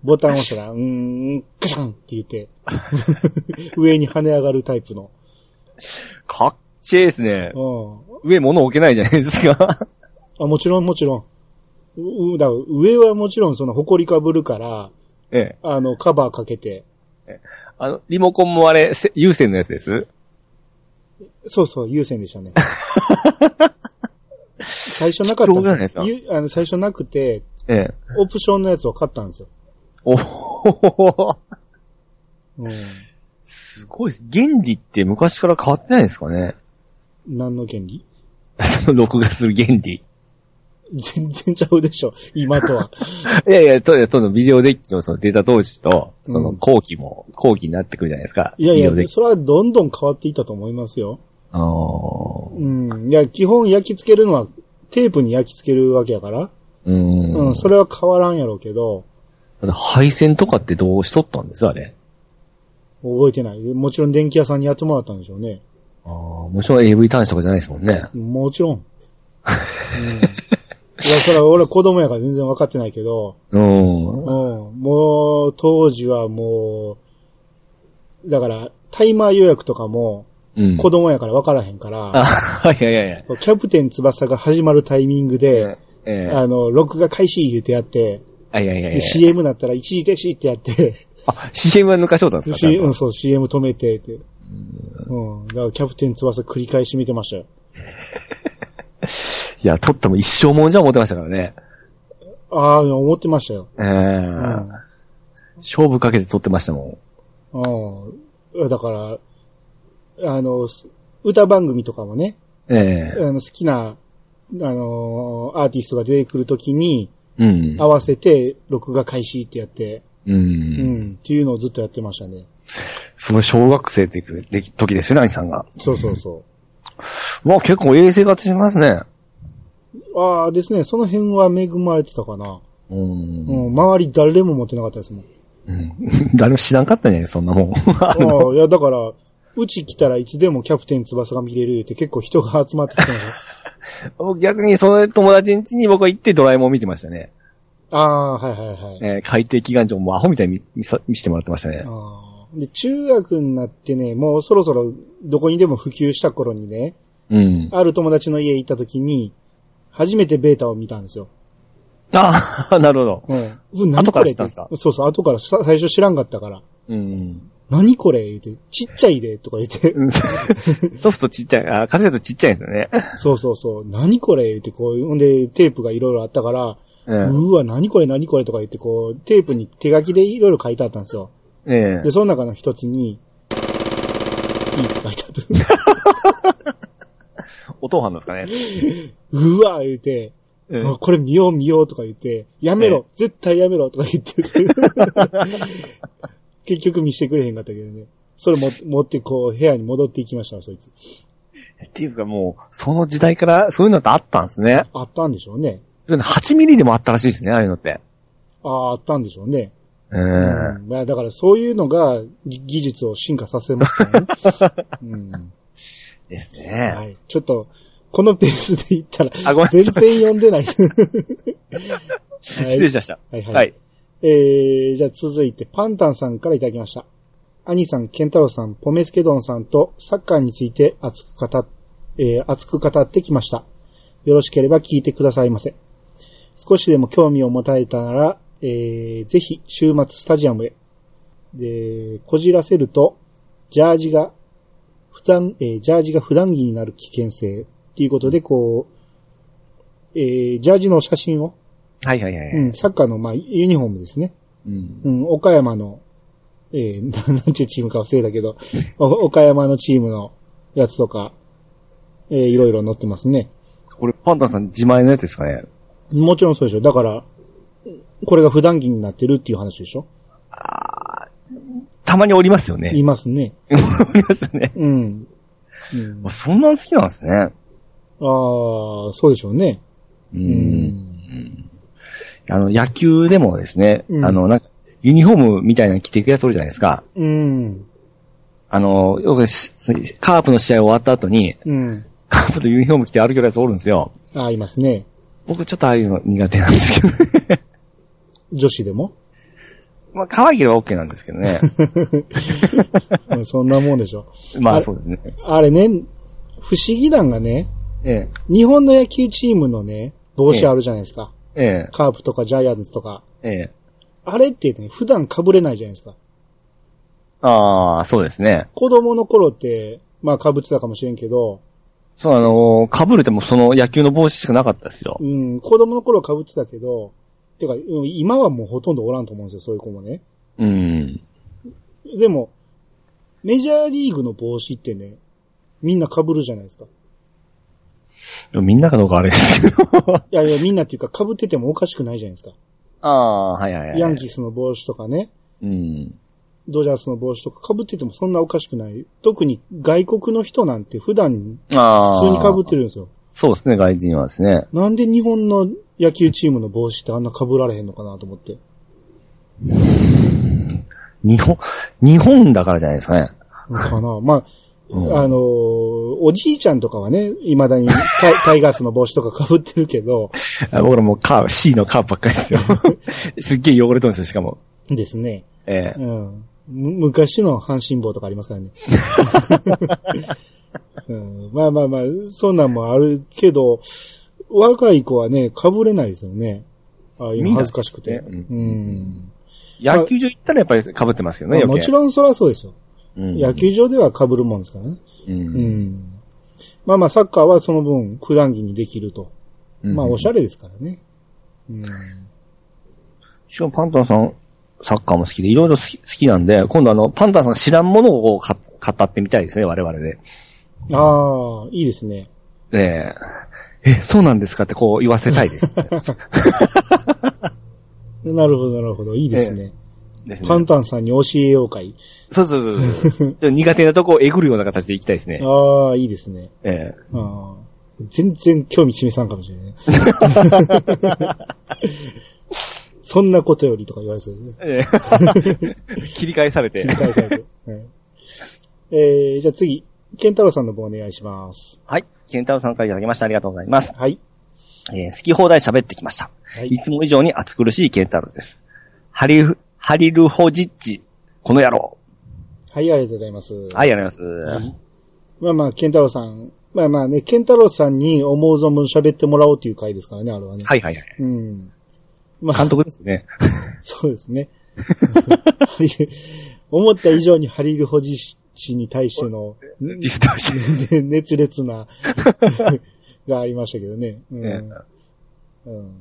ボタン押したら、うーん、ガシャンって言って、上に跳ね上がるタイプの。かっちゃいですね。うん。上物置けないじゃないですか。あ、もちろんもちろん。う、うだ上はもちろんその埃かぶるから、ええ。あの、カバーかけて。あの、リモコンもあれ、せ有線のやつです？そうそう、有線でしたね。最初なかった貴重じゃないですあの最初なくて、ええ。オプションのやつを買ったんですよ。おほうん。すごいです。原理って昔から変わってないんですかね？何の原理？そ の録画する原理。全然ちゃうでしょ、今とは。いやいや、と、そのビデオデッキのそのデータ当時と、そのうん後期も、後期になってくるじゃないですか。いやいや。それはどんどん変わっていったと思いますよ。あーうん。いや、基本焼き付けるのはテープに焼き付けるわけやから。うーん。うん、それは変わらんやろうけど、配線とかってどうしとったんです？あれ。覚えてない。もちろん電気屋さんにやってもらったんでしょうね。ああ、もちろん AV 端子とかじゃないですもんね。もちろん。うん。いや、それは俺は子供やから全然分かってないけど、うん。うん。もう、当時はもう、だから、タイマー予約とかも、うん。子供やから分からへんから、あ、はいはいはいはい。キャプテン翼が始まるタイミングで、ええあの、録画開始言うてやって、はいはいはいはでい。CM なったら一時停止ってやって、あ、CM は抜かしようったんですか？C うん、そう、CM 止めてって。うん。だからキャプテン翼繰り返し見てましたよ。いや、撮ったも一生もんじゃ思ってましたからね。ああ、思ってましたよ。ええうん。勝負かけて撮ってましたもうん。だから、あの、す歌番組とかもね、ん。ええあの好きな、あのアーティストが出てくるときに、うん。合わせて、録画開始ってやって、う。うんん、っていうのをずっとやってましたね。その小学生って時ですよね、兄さんが。そうそうそまあ結構衛生活してますね。う。ああですね、その辺は恵まれてたかな。う。うんん、周り誰も持ってなかったですもん。うん。誰も知らんかったんじゃないそんなもん。あああ、いや、だから、うち来たらいつでもキャプテン翼が見れるって結構人が集まってきてました。僕逆にその友達ん家に僕は行ってドラえもん見てましたね。ああ、はいはいはい。えー海底祈願場もアホみたいに見見さ見せてもらってましたね。あーで、中学になってね、もうそろそろどこにでも普及した頃にね、うん。ある友達の家行った時に、初めてベータを見たんですよ。ああ、なるほど。うん。うん、何後から知ったんですか？そうそう、後からさ最初知らんかったから。うん。何これ？言って、ちっちゃいで、とか言って。ソフトちっちゃい、あ、カセットちっちゃいんですよね。そうそうそう、何これ？言って、こう、ほんで、テープがいろいろあったから、うん。うわ、何これ？何これ？とか言って、こう、テープに手書きでいろいろ書いてあったんですよ。ええで、その中の一つに、いいって書いてあった。音反なんですかね。うわ言って、うんあこれ見よう見ようとか言って、やめろ、絶対やめろとか言って、結局見してくれへんかったけどね。それも持ってこう部屋に戻っていきましたわそいつ。っていうかもう、その時代からそういうのってあったんですね。あったんでしょうね。8ミリでもあったらしいですね、ああいうのって。ああ、あったんでしょうね。ええうんまあだからそういうのがぎ技術を進化させますからね。うんですね。はい。ちょっと、このペースでいったら、全然読んでない。失礼しました。はいはいはい。えー、じゃあ続いて、パンタンさんからいただきました。兄さん、ケンタロウさん、ポメスケドンさんとサッカーについて熱く語っ、えー熱く語ってきました。よろしければ聞いてくださいませ。少しでも興味を持たれたなら、えー、ぜひ週末スタジアムへ。で、こじらせると、ジャージが、普段、えージャージが普段着になる危険性っていうことで、こう、えー、ジャージの写真を、はいはいはい。うん、サッカーの、まあ、ユニフォームですね。うん。うん、岡山の、えー、な なんちゅうチームか忘れたけど、お 岡山のチームのやつとか、えー、いろいろ載ってますね。これ、パンタンさん自前のやつですかね？もちろんそうでしょ。だから、これが普段着になってるっていう話でしょたまにおりますよね。いますね。おりますよね。うん。うん、あそんな好きなんですね。ああ、そうでしょうね。う。うんあの、野球でもですね、うんあの、なんか、ユニフォームみたいなの着ていくやつおるじゃないですか。うん。あの、よくしカープの試合終わった後に、うん。カープとユニフォーム着て歩けるやつおるんですよ。ああ、いますね。僕ちょっとああいうの苦手なんですけどね。女子でも？まあ、可愛いければ OK なんですけどね。うんそんなもんでしょ。まあそうですね。あれね、不思議なんがね、え日本の野球チームのね、帽子あるじゃないですか。え。ええ。カープとかジャイアンツとか。ええ。あれってね、普段被れないじゃないですか。ああ、そうですね。子供の頃って、まあ被ってたかもしれんけど、そう、あのー、被るてもその野球の帽子しかなかったですよ。うん、子供の頃被ってたけど、てか、うん今はもうほとんどおらんと思うんですよ、そういう子もね。うん。でも、メジャーリーグの帽子ってね、みんな被るじゃないですか。みんなかどうかあれですけど。いやいや、みんなっていうか被っててもおかしくないじゃないですか。ああ、はいはいはい。ヤンキースの帽子とかね、うん。ドジャースの帽子とか被っててもそんなおかしくない。特に外国の人なんて普段ああ。普通に被ってるんですよ。そうですね、外人はですね。なんで日本の野球チームの帽子ってあんな被られへんのかなと思って。日本、日本だからじゃないですかね。かな。まあ、うんあのーおじいちゃんとかはね、未だにタイ タイガースの帽子とか被ってるけど、あ僕らもうカーブ、C のカーブばっかりですよ。すっげえ汚れとるんですよ、しかも。ですね。ええうん。む昔の阪神帽とかありますからね。うん、まあまあまあ、そんなんもあるけど、若い子はね、被れないですよね。ああいうの恥ずかしくて。ねうん。野球場行ったらやっぱり被ってますけどね、まあもちろんそりゃそうですよ。うん野球場では被るもんですからね。う。うんん。まあまあ、サッカーはその分、普段着にできると。まあ、おしゃれ。れですからね。うん。しかもパンタンさん、サッカーも好きで、いろいろ好き好きなんで、今度あの、パンタンさん知らんものをか語ってみたいですね、我々で。ああ、いいですね。えええ、そうなんですかってこう言わせたいです。なるほど、なるほど。いいですね。ですねパンタンさんに教えようかい。そうそうそうそう。で苦手なとこをえぐるような形で行きたいですね。ああ、いいですね。ええああ全然興味示さんかもしれない。そんなことよりとか言われそうですね。ええ 切り返されて切り。返されて。はいえー、じゃあ次、ケンタロウさんの方お願いします。はい。ケンタロウさんからいただきましてありがとうございます。はい。えー好き放題喋ってきました。はいいつも以上に暑苦しいケンタロウです。ハリル、ハリルホジッチ、この野郎。はい、ありがとうございます。はい、ありがとうございます。はいまあまあ、ケンタロウさん。まあまあね、ケンタロウさんに思う存分喋ってもらおうという回ですからね、あれはね。はいはいはい。うん。まあ監、督ですね。そうですね。思った以上にハリルホジ氏に対しての。熱烈な がありましたけどね。うんねうん、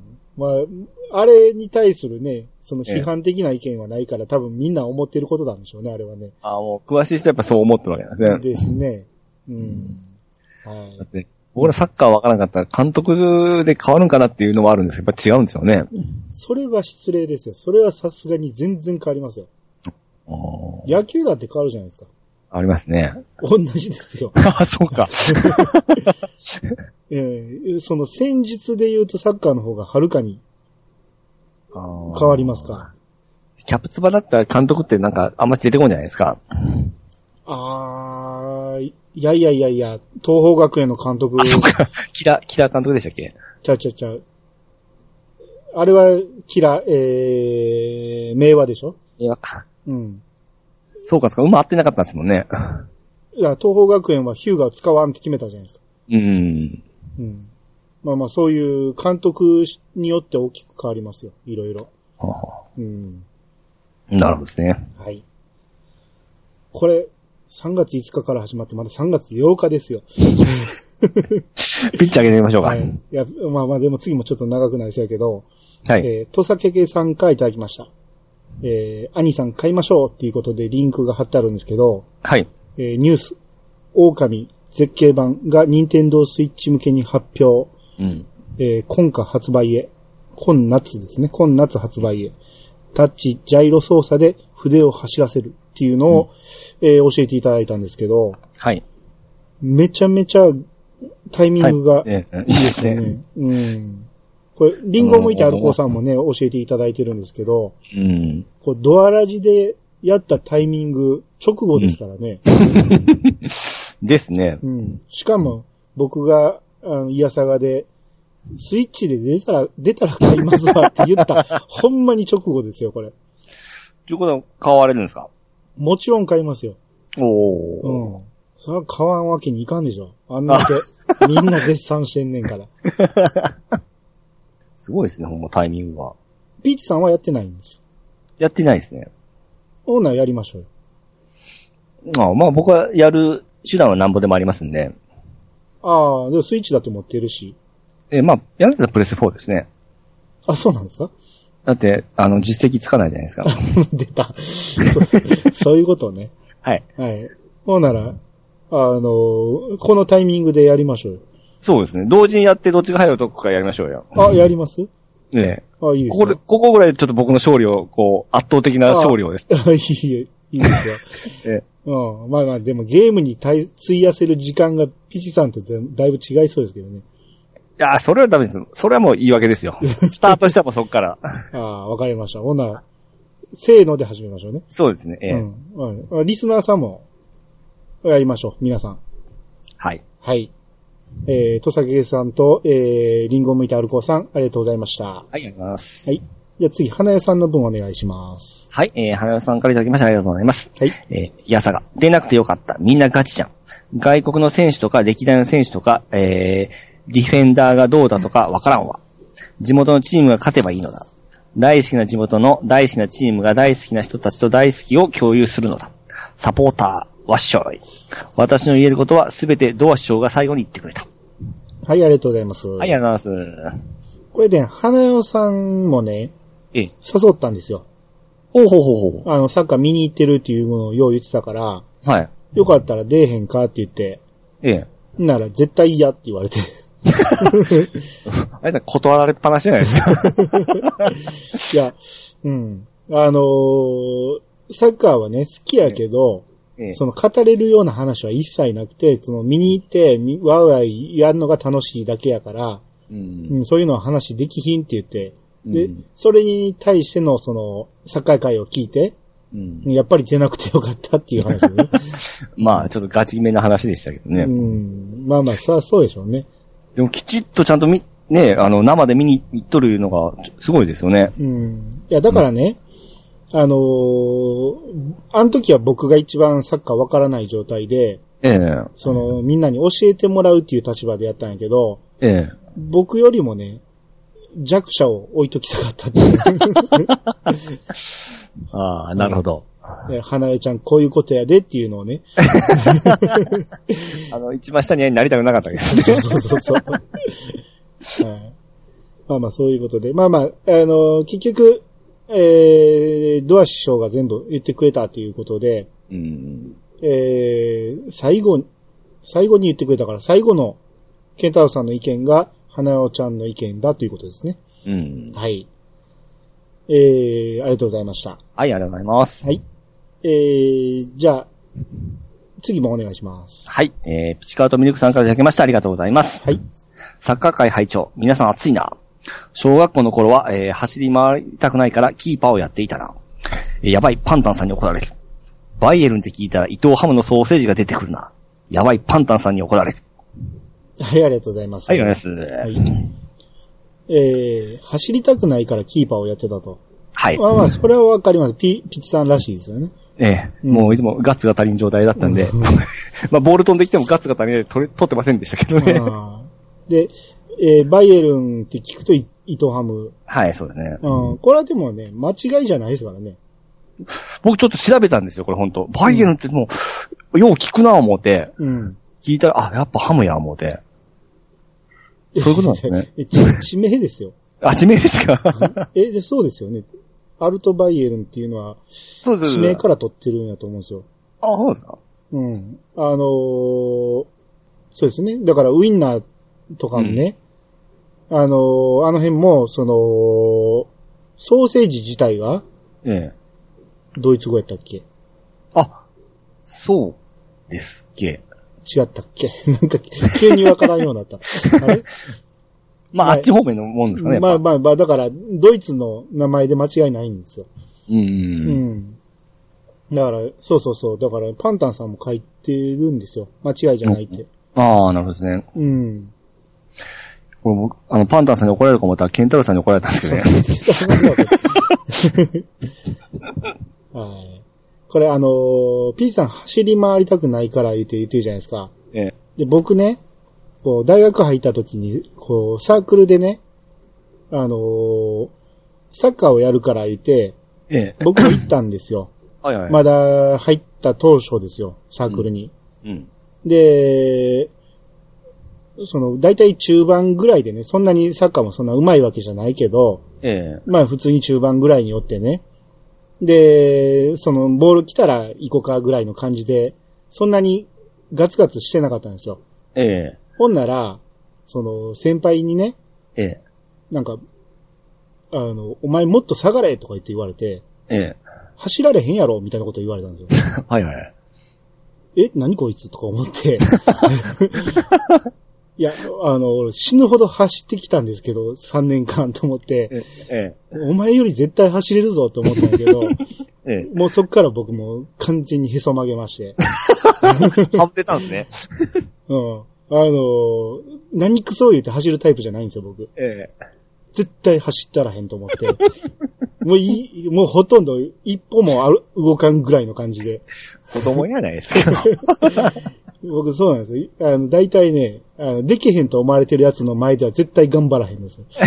まあ、あれに対するね、その批判的な意見はないから多分みんな思ってることなんでしょうね、あれはね。あもう、詳しい人はやっぱそう思ってるわけなんですね。ですね。うん。はいだ。って、僕らサッカーわからなかったら監督で変わるんかなっていうのはあるんですけど、やっぱ違うんですよね。それは失礼ですよ。それはさすがに全然変わりますよ。野球だって変わるじゃないですか。ありますね。同じですよ。あ、そうか。えーその戦術で言うとサッカーの方がはるかに変変わりますか？キャプツバだったら監督ってなんかあんまし出てこんじゃないですか。あー、いやいやいやいや、東方学園の監督あ、、そうか。木田、木田監督でしたっけ？ちゃうちゃうちゃう。あれは、キラ、えー、名和でしょ？いや、うん。そうか、そうか。馬合ってなかったんですもんね。いや、東方学園はヒューガを使わんって決めたじゃないですか。うん。うん。まあまあ、そういう監督によって大きく変わりますよ。いろいろ。はうん。あなるほどですね。はい。これ、3月5日から始まって、まだ3月8日ですよ。ピッチ上げてみましょうか。は。はいい。いや、まあまあ、でも次もちょっと長くなりそうやけど、はい。えー、とさけけさんからいただきました。えー、兄さん買いましょうっていうことでリンクが貼ってあるんですけど、はい。えー、ニュース、狼絶景版が任天堂スイッチ向けに発表、うん。えー、今夏発売へ。今夏ですね。今夏発売へ。タッチ、ジャイロ操作で筆を走らせるっていうのを、えー教えていただいたんですけど、はい。めちゃめちゃタイミングがはいええいでです。ね。うん。これ、リンゴを向いてある子さんもね、教えていただいてるんですけど、うん。こう、ドアラジでやったタイミング、直後ですからね。ですね。うん。しかも、僕が、あの、イヤサガで、スイッチで出たら、出たら買いますわって言った、ほんまに直後ですよ、これ。ということは買われるんですか？もちろん買いますよ。おうー。ん。それは買わんわけにいかんでしょ。あんだけ、みんな絶賛してんねんから。すごいですね、ほんまタイミングは。ピーチさんはやってないんですよ。やってないですね。オーナーやりましょうよ。まあ、まあ僕はやる手段はなんぼでもありますんで。ああ、でもスイッチだって持ってるし。え、まあ、やるんだったらプレス4ですね。あ、そうなんですか？だって、あの、実績つかないじゃないですか。出た。そうそういうことね。はい。はい。ほんなら、あの、このタイミングでやりましょうよ。そうですね。同時にやってどっちが早いとこかやりましょうよ。あ、やります？ねあ、いいですよ。ここで、ここぐらいでちょっと僕の勝利を、こう、圧倒的な勝利をです。あいいよ、いいですよ。えうん。まあまあ、でもゲームに対費やせる時間がピチさんとだだいぶ違いそうですけどね。いや、それはダメです。それはもう言い訳ですよ。スタートしたもそこから。ああ、わかりました。ほんなら、せーので始めましょうね。そうですね。ええうん。リスナーさんも、やりましょう。皆さん。はい。はい。えー、とさげさんと、えー、リンゴを向いたアルコーさん、ありがとうございました。ははい、ありがとうございます。い。じゃあ次、花屋さんの分お願いします。はい、えー、花代さんからいただきましてありがとうございます。はい。えー、やさが。出なくてよかった。みんなガチじゃん。外国の選手とか歴代の選手とか、えー、ディフェンダーがどうだとかわからんわ。地元のチームが勝てばいいのだ。大好きな地元の大好きなチームが大好きな人たちと大好きを共有するのだ。サポーター、わっしょい。私の言えることはすべてドア首相が最後に言ってくれた。はい、ありがとうございます。はい、ありがとうございます。これね、花代さんもね、ええ。誘ったんですよ。ほうほうほうほあの、サッカー見に行ってるっていうのをよう言ってたから、う。はい。よかったら出えへんかって言って、ええ。なら絶対嫌って言われて。あれだ、断られっぱなしじゃないですか。いや、うん。あのーサッカーはね、好きやけど、ええその語れるような話は一切なくて、その見に行って、みわーわーやるのが楽しいだけやから、うんうん、そういうのは話できひんって言って、で、うんそれに対してのその、サッカー会を聞いて、うんやっぱり出なくてよかったっていう話でね。まあ、ちょっとガチめな話でしたけどね。うん。まあまあ、さ、そうでしょうね。でもきちっとちゃんとみ、ね、あの、生で見に行っとるのが、すごいですよね。うん。いや、だからね、あのーあの時は僕が一番サッカーわからない状態で、ええその、みんなに教えてもらうっていう立場でやったんやけど、ええ僕よりもね、弱者を置いときたかったっていう。ああ、なるほど。え花江ちゃんこういうことやでっていうのをね。あの、一番下にはなりたくなかったです。そうそうそうそう。はいまあまあそういうことで。まあまあ、あの結局、えー、ドア首相が全部言ってくれたということで、うん。えー、最後、最後に言ってくれたから、最後のケンタロウさんの意見が、花尾ちゃんの意見だということですね。うん。はい。えー、ありがとうございました。はい、ありがとうございます。はい。えー、じゃあ、次もお願いします。はい、えー、プチカートミルクさんからいただきました。ありがとうございます。はい。サッカー界会長、皆さん熱いな。小学校の頃は、えー走り回りたくないからキーパーをやっていたな。えーやばい、パンタンさんに怒られる。バイエルンって聞いたら伊藤ハムのソーセージが出てくるな。やばい、パンタンさんに怒られる。はい、ありがとうございます。はい、お願いします。は。はいえー、走りたくないからキーパーをやってたと。はい。まあまあ、それはわかります。ピ、ピチさんらしいですよね。ええうんもういつもガッツが足りん状態だったんで、まあ、ボール飛んできてもガッツが足りないで取れ取ってませんでしたけどね。で、えー、バイエルンって聞くとイ伊藤ハム。はい、そうですね。うん、これはでもね、間違いじゃないですからね。僕ちょっと調べたんですよ、これ本当バイエルンってもう、よう聞くな思って、うん。聞いたら、あ、やっぱハムや思って。そういうことなんですね。え地地名ですよ。あ、地名ですか？え、で、そうですよね。アルトバイエルンっていうのは、そうです。地名から取ってるんやと思うんですよ。あ、そうですか？うん。あのーそうですね。だからウインナーとかもね、あのーあの辺も、その、ソーセージ自体が、ええ。ドイツ語やったっけ？あ、そうですっけ。違ったっけ？なんか、急にわからんようになった。あれ？まあ、はいあっち方面のもんですかね。まあまあまあ、だから、ドイツの名前で間違いないんですよ。うんうんううん。ん。だから、そうそうそう。だから、パンタンさんも書いてるんですよ。間違いじゃないって。ああ、なるほどですね。うん。これ僕、あの、パンタンさんに怒られるか思ったら、ケンタロウさんに怒られたんですけどね。はい。これあのー、P さん走り回りたくないから言って言ってるじゃないですか。えで、僕ね、こう、大学入った時に、こう、サークルでね、あのーサッカーをやるから言って、え。ええ。僕も行ったんですよ。はいはい。まだ入った当初ですよ、サークルに。うん。で、その、大体中盤ぐらいでね、そんなにサッカーもそんな上手いわけじゃないけど、ええ。まあ普通に中盤ぐらいにおってね。で、その、ボール来たら行こうかぐらいの感じで、そんなにガツガツしてなかったんですよ。ええ。ほんなら、その、先輩にね、ええ。なんか、あの、お前もっと下がれとか言って言われて、ええ。走られへんやろみたいなこと言われたんですよ。はいはい。え、何こいつとか思って。いや、あの、俺死ぬほど走ってきたんですけど、3年間と思って、ええ。お前より絶対走れるぞと思ったんだけど、ええ。もうそっから僕も完全にへそ曲げまして。ハってたんですね。うん。あの、何クソ言って走るタイプじゃないんですよ、僕。ええ。絶対走ったらへんと思って。もういい、もうほとんど一歩もある動かんぐらいの感じで。子供やないですけど。僕そうなんですよ。あの、大体ね、あの、できへんと思われてるやつの前では絶対頑張らへんですよ。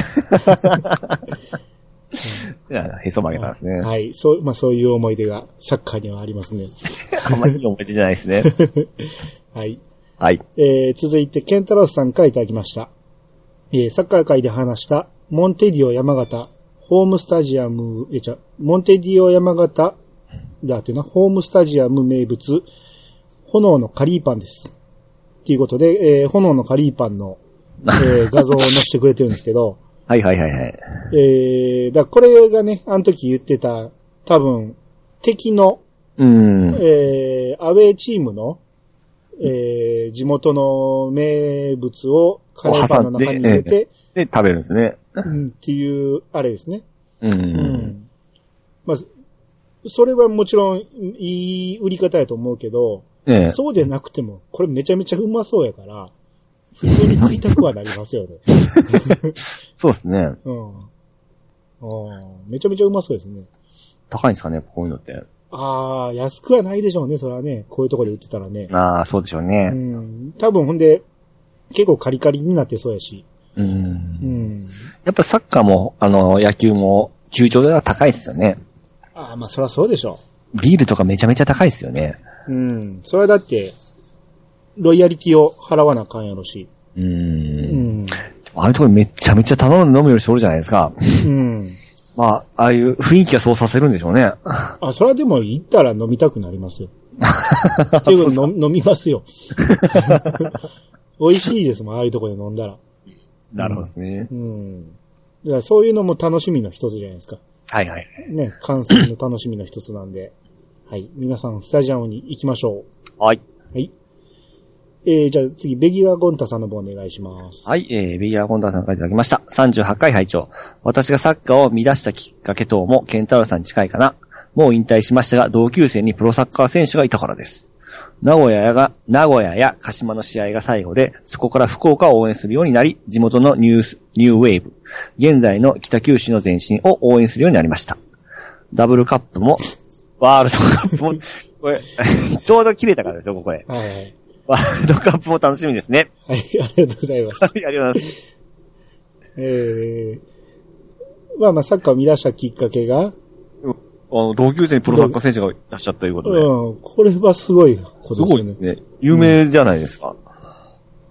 いやへそ曲げたんですね。はい。そう、まあそういう思い出がサッカーにはありますね。あんまりいい思い出じゃないですね。はい。はい。えー、続いて、ケンタロスさんからいただきました。えー、サッカー界で話した、モンテディオ山形、ホームスタジアム、え、ちゃ、モンテディオ山形だっていうな、ホームスタジアム名物、炎のカリーパンです。っていうことで、えー、炎のカリーパンの、えー、画像を載せてくれてるんですけど、はいはいはいはい。えー、だこれがね、あの時言ってた、多分、敵の、うん。えー、アウェーチームの、えー、地元の名物をカレーパンの中に入れて、で、食べるんですね。うん、っていう、あれですね。う。うんん。まあ、それはもちろん、いい売り方やと思うけど、ええ。そうでなくても、これめちゃめちゃうまそうやから、普通に食いたくはなりますよね。そうですね。うん。あーめちゃめちゃうまそうですね。高いんですかね、こういうのって。ああ、安くはないでしょうね、それはね。こういうとこで売ってたらね。ああ、そうでしょううね。ん。多分ほんで、結構カリカリになってそうやし。う。うんん。やっぱサッカーも、あの、野球も、球場では高いですよね。ああ、まあそりゃそうでしょビールとかめちゃめちゃ高いですよね。う。うん。それはだって、ロイヤリティを払わなあかんやろし。う。うんん。ああいうところめちゃめちゃ頼んで飲むより人おるじゃないですか。うん。まあ、ああいう雰囲気がそうさせるんでしょうね。あ、それはでも行ったら飲みたくなりますよ。っていうか飲飲みますよ。美味しいですもん、ああいうとこで飲んだら。なるほどですね。うん。だからそういうのも楽しみの一つじゃないですか。はいはい。ね、観戦の楽しみの一つなんで。はい。皆さん、スタジアムに行きましょはい。う。はい。えー、じゃあ次、ベギラ・ゴンタさんの方お願いします。はい、えー、ビギアーコンダーさんからいただきました。38回拝聴私がサッカーを乱したきっかけ等も、ケンタロウさんに近いかな。もう引退しましたが、同級生にプロサッカー選手がいたからです。名古屋が、名古屋や鹿島の試合が最後で、そこから福岡を応援するようになり、地元のニュース、ニューウェーブ、現在の北九州の前身を応援するようになりました。ダブルカップも、ワールドカップも、これ、ちょうど切れたからですよ、ここで。はいはい。ワールドカップも楽しみですね。はい、ありがとうございます。はい、ありがとうございます。えー、まあまあ、サッカーを乱したきっかけが、あの、同級生にプロサッカー選手がいらっしゃったということで。うん、これはすごいこすとですよね。ごいね。有名じゃないですか。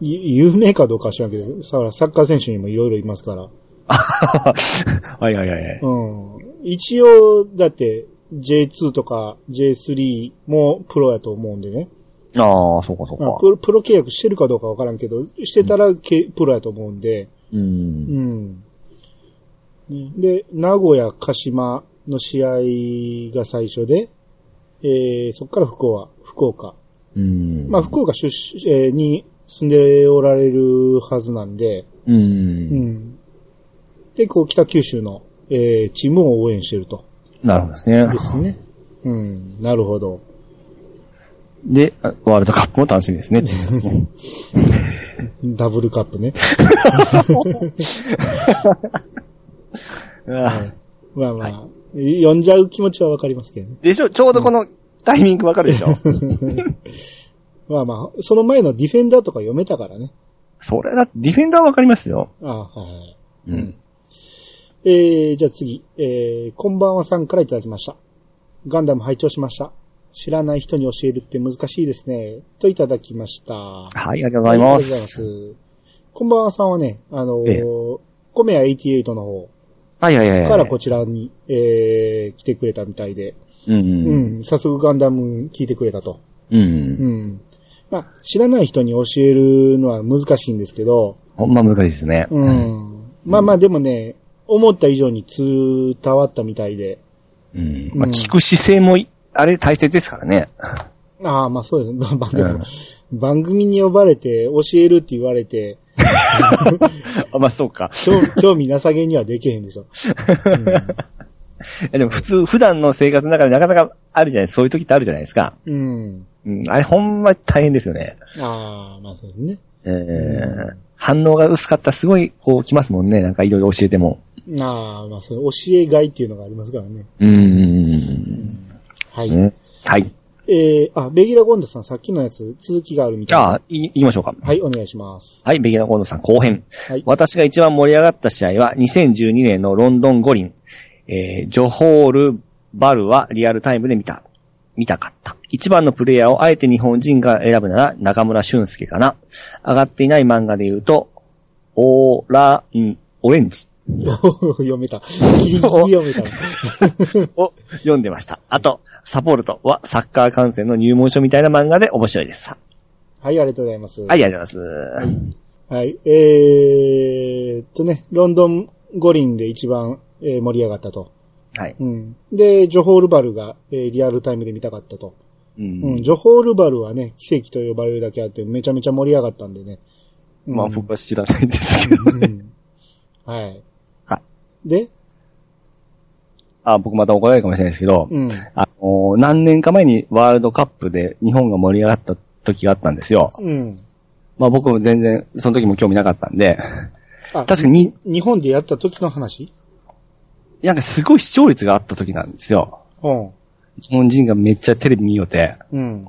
ゆ有名かどうかは知らんけど、さサッカー選手にもいろいろいますから。はいはいはいはい。うん。一応、だって、J2 とか J3 もプロやと思うんでね。ああ、そうかそうか。まあプロプロ契約してるかどうかわからんけど、してたらけプロやと思うんで。う。うんん。ねで、名古屋、鹿島の試合が最初で、えー、そこから福岡、福岡。うん。まあ、福岡出身、えーに住んでおられるはずなんで、う。うんん。で、こう、北九州の、えー、チームを応援してると。なるほどですね。ですね。うん。なるほど。で、あワールドカップも楽しみですね。ダブルカップね。まあまあ、読んじゃう気持ちはわかりますけどね。でしょ、ちょうどこのタイミングわかるでしょ？まあまあ、その前のディフェンダーとか読めたからね。それだってディフェンダーわかりますよ。あはい。うん。えー、じゃあ次、えー、こんばんはさんからいただきました。ガンダム拝聴しました。知らない人に教えるって難しいですね。といただきました。ははい、ありがとうございます。ありがとうございます。こんばんはさんはね、あのーええコメア88の方はいはいはいはい。からこちらに、えー、来てくれたみたいで、うんううん。ん、早速ガンダム聞いてくれたと。うん。うん。まあ、知らない人に教えるのは難しいんですけど、ほんま難しいですね。うん。まあまあでもね、思った以上に伝わったみたいで、うん。まあ、うん聞く姿勢もい、あれ大切ですからね。ああ、まあそうですね。まあまあでも、番組に呼ばれて教えるって言われて、あ まあ、そうか。興興味なさげにはできへんでしょ。いや でも普通、普段の生活の中でなかなかあるじゃないですか。そういう時ってあるじゃないですか。うん。うん。あれほんま大変ですよね。ああ、まあそうですね。えー反応が薄かったらすごい、こう、来ますもんね。なんかいろいろ教えても。ああ、まあそう、教えがいっていうのがありますからね。うーん。はい。ねはい。えー、あ、ベギラゴンダさんさっきのやつ、続きがあるみたいな。じゃあ、い、行きましょうか。はい、お願いします。はい、ベギナコードさん後編。はい。私が一番盛り上がった試合は2012年のロンドン五輪。えー、ジョホール・バルはリアルタイムで見た。見たかった。一番のプレイヤーをあえて日本人が選ぶなら中村俊介かな。上がっていない漫画で言うと、オーラン、オレンジ 読めた。ギリギリ読めた。を読んでました。あと、サポルトはサッカー観戦の入門書みたいな漫画で面白いです。ははい、ありがとうございます。い、ありがとうございます。はい。えーっとね、ロンドン五輪で一番、えー盛り上がったと。はい。うん。で、ジョホールバルが、えーリアルタイムで見たかったと。ううん。ん。ジョホールバルはね、奇跡と呼ばれるだけあって、めちゃめちゃ盛り上がったんでね。うんまあ僕は知らないんですけど。うんはい。はい。で、あ、僕また怒られるかもしれないですけど、うん。あの、何年か前にワールドカップで日本が盛り上がった時があったんですよ。うん。まあ僕も全然、その時も興味なかったんで、あ、確かに、日本でやった時の話？なんかすごい視聴率があった時なんですよ。うん。日本人がめっちゃテレビ見ようて。うん。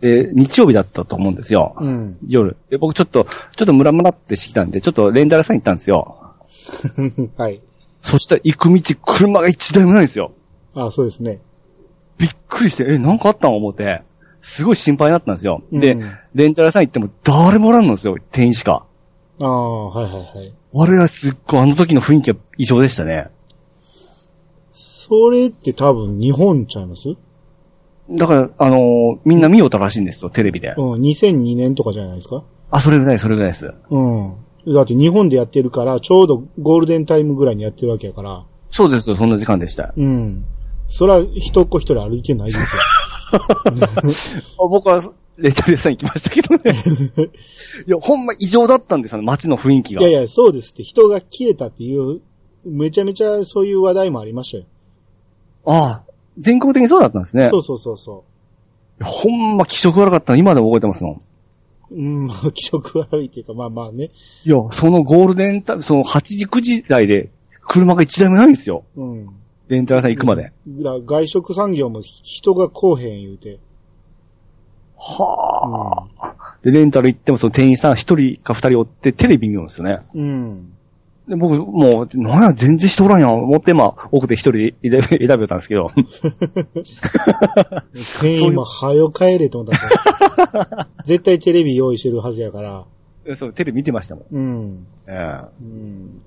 で、日曜日だったと思うんですよ。うん。夜。で、僕ちょっと、ちょっとムラムラってしてきたんで、ちょっとレンタルさんに行ったんですよ。はい。そしたら行く道、車が一台もないんですよ。あ、そうですね。びっくりして、え、なんかあったん思って、すごい心配になったんですよ。で、うんレンタルさん行っても誰もおらんのですよ、店員しか。ああ、はいはいはい。あれはすっごい、あの時の雰囲気が異常でしたね。それって多分日本ちゃいます？だから、あのーみんな見よったらしいんですよ、テレビで。うん、2002年とかじゃないですか？あ、それぐらい、それぐらいです。うん。だって日本でやってるから、ちょうどゴールデンタイムぐらいにやってるわけやから。そうですよ、そんな時間でした。うん。そら、一っ子一人歩いてないです 僕は、レンタル屋さん行きましたけどね。いや、ほんま異常だったんですよ、街の雰囲気よ。が。いやいや、そうですって。人が消えたっていう、めちゃめちゃそういう話題もありましたよ。ああ、全国的にそうだったんですね。そうそうそうそいやほんま気色悪かったの今でも覚えてますもん。う。うん、まあ、気色悪いっていうか、まあまあね。いや、そのゴールデンタその8時9時台で車が一台もないんですよ。うん。レンタル屋さん行くまで。だ外食産業も人が来おへん言うて。はあ、で、レンタル行ってもその店員さん一人か二人おってテレビ見るんですよね。うん。で、僕、もう、なんや、全然人おらんやん。思って、まあ、奥で一人選べ、選べたんですけど。店員も早よ帰れと思ったら 絶対テレビ用意してるはずやから。そう、テレビ見てましたもん。うん。えうん。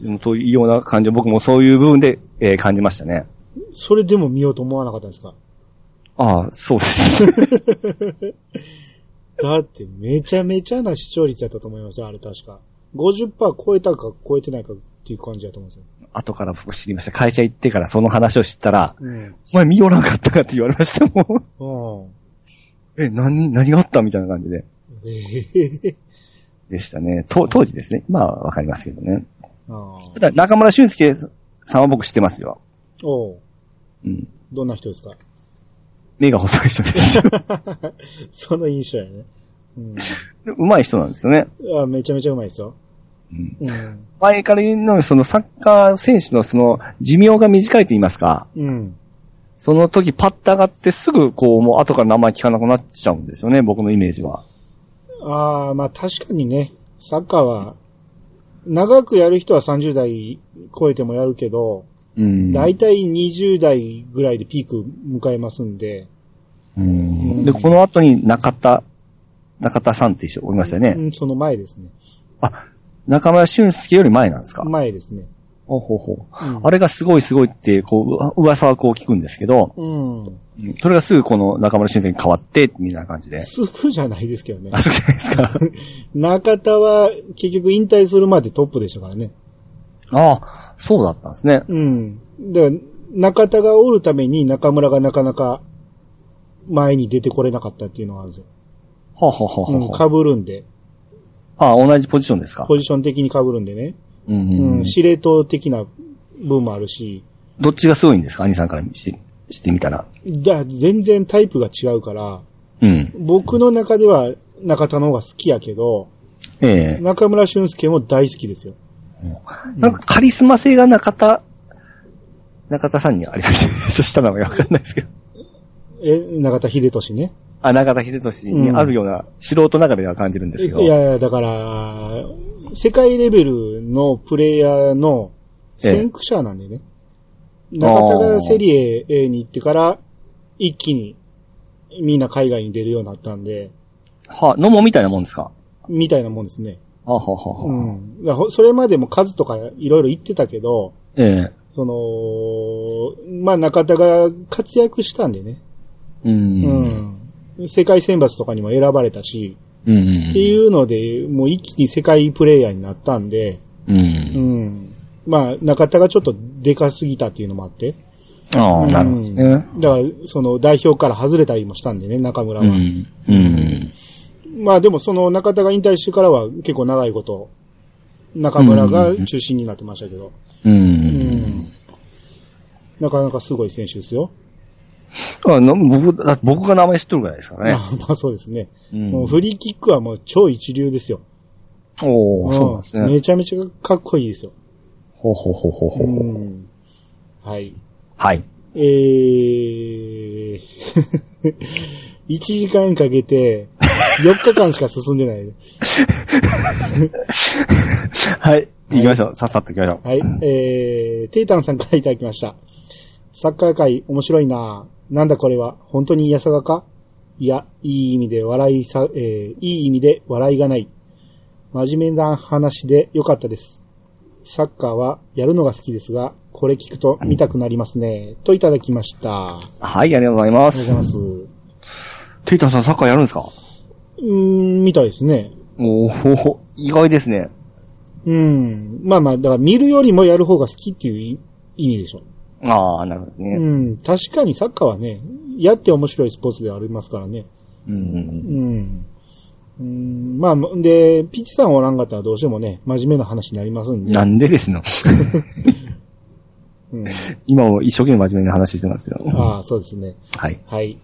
えでも、そういうような感じで、僕もそういう部分で、えー感じましたね。それでも見ようと思わなかったんですか？ああ、そうです。だってめちゃめちゃな視聴率やったと思いますよ、あれ確か。50%超えたか超えてないかっていう感じだと思うんですよ。後から僕知りました。会社行ってからその話を知ったら、うん。お前見よらんかったかって言われましたもん。うん。え、何、何があったみたいな感じで。ええでしたね。と当時ですね。まあ、わかりますけどね。ただ、中村俊介さんは僕知ってますよ。おううん。どんな人ですか？目が細い人です。その印象やね。うん。うまい人なんですよね。あめちゃめちゃうまいですよ。うんうん。前から言うのは、そのサッカー選手のその寿命が短いと言いますか、うん。その時パッと上がってすぐこう、もう後から名前聞かなくなっちゃうんですよね、僕のイメージは。ああ、まあ確かにね、サッカーは、長くやる人は30代超えてもやるけど、うん。だいたい20代ぐらいでピーク迎えますんで、うんで、この後に中田、中田さんって一緒おりましたよね。うん、その前ですね。あ、中村俊介より前なんですか？前ですね。ほうほうほう。うんあれがすごいすごいって、こう、う噂はこう聞くんですけど、うん。うんそれがすぐこの中村俊介に変わって、みたいな感じで。すぐじゃないですけどねあ、。そうじゃないですか。中田は結局引退するまでトップでしたからね。ああ、そうだったんですね。うん。で、中田がおるために中村がなかなか前に出てこれなかったっていうのがあるんですよ。はあ、はあはあうん、は被るんで。あ、あ同じポジションですか？ポジション的に被るんでね。うんうん司令塔的な分もあるし、どっちがすごいんですか？兄さんからしてしてみたら。だ全然タイプが違うから、うん。僕の中では中田の方が好きやけど、ええ中村俊介も大好きですよ。なんかカリスマ性が中田、中田さんにありました。ちょっとした名前わかんないですけど。え、中田秀俊ね。あ、中田秀俊にあるような、素人ながらでは感じるんですけど。いやいや、だから、世界レベルのプレイヤーの先駆者なんでね。中田がセリエ A に行ってから、一気にみんな海外に出るようになったんで、はあ、野茂みたいなもんですか？みたいなもんですね。はあ、はあはあはあうん。それまでも数とかいろいろ言ってたけど、ええその、まあ中田が活躍したんでね。う。うんん。世界選抜とかにも選ばれたし、うん。うん。っていうので、もう一気に世界プレイヤーになったんで、う。うんん。まあ、中田がちょっとでかすぎたっていうのもあって。ああ、なるほどね。うんだから、その代表から外れたりもしたんでね、中村は。うん。うん。まあでもその中田が引退してからは結構長いこと、中村が中心になってましたけど。う。うんん。なかなかすごい選手ですよ。あの僕、僕が名前知っとるぐらいですからね。まあまあそうですね。うんもうフリーキックはもう超一流ですよ。おー、そうなんですね。うんめちゃめちゃかっこいいですよ。ほうほうほうほうほう。うん。はい。はい。えー、1時間かけて、4日間しか進んでな い。はい。行きましょう。さっさと行きましょう。はい。えー、テイタンさんからいただきました。サッカー界面白いななんだこれは、本当にイヤサガか？いや、いい意味で笑いさ、えー、いい意味で笑いがない。真面目な話でよかったです。サッカーはやるのが好きですが、これ聞くと見たくなりますね。といただきました。あはい、ありがとうございまりがとうございす。ます。テイタンさんサッカーやるんですか？うーん、みたいですね。おー、意外ですね。うん。まあまあ、だから見るよりもやる方が好きっていう意意味でしょ。ああ、なるほどうね。ん。確かにサッカーはね、やって面白いスポーツではありますからね。うん。うんうん。うん、まあ、で、ピッチさんおらんかったらどうしてもね、真面目な話になりますんで。なんでですの？うん、今も一生懸命真面目な話してますよ。ああ、そうですね。はい。はい。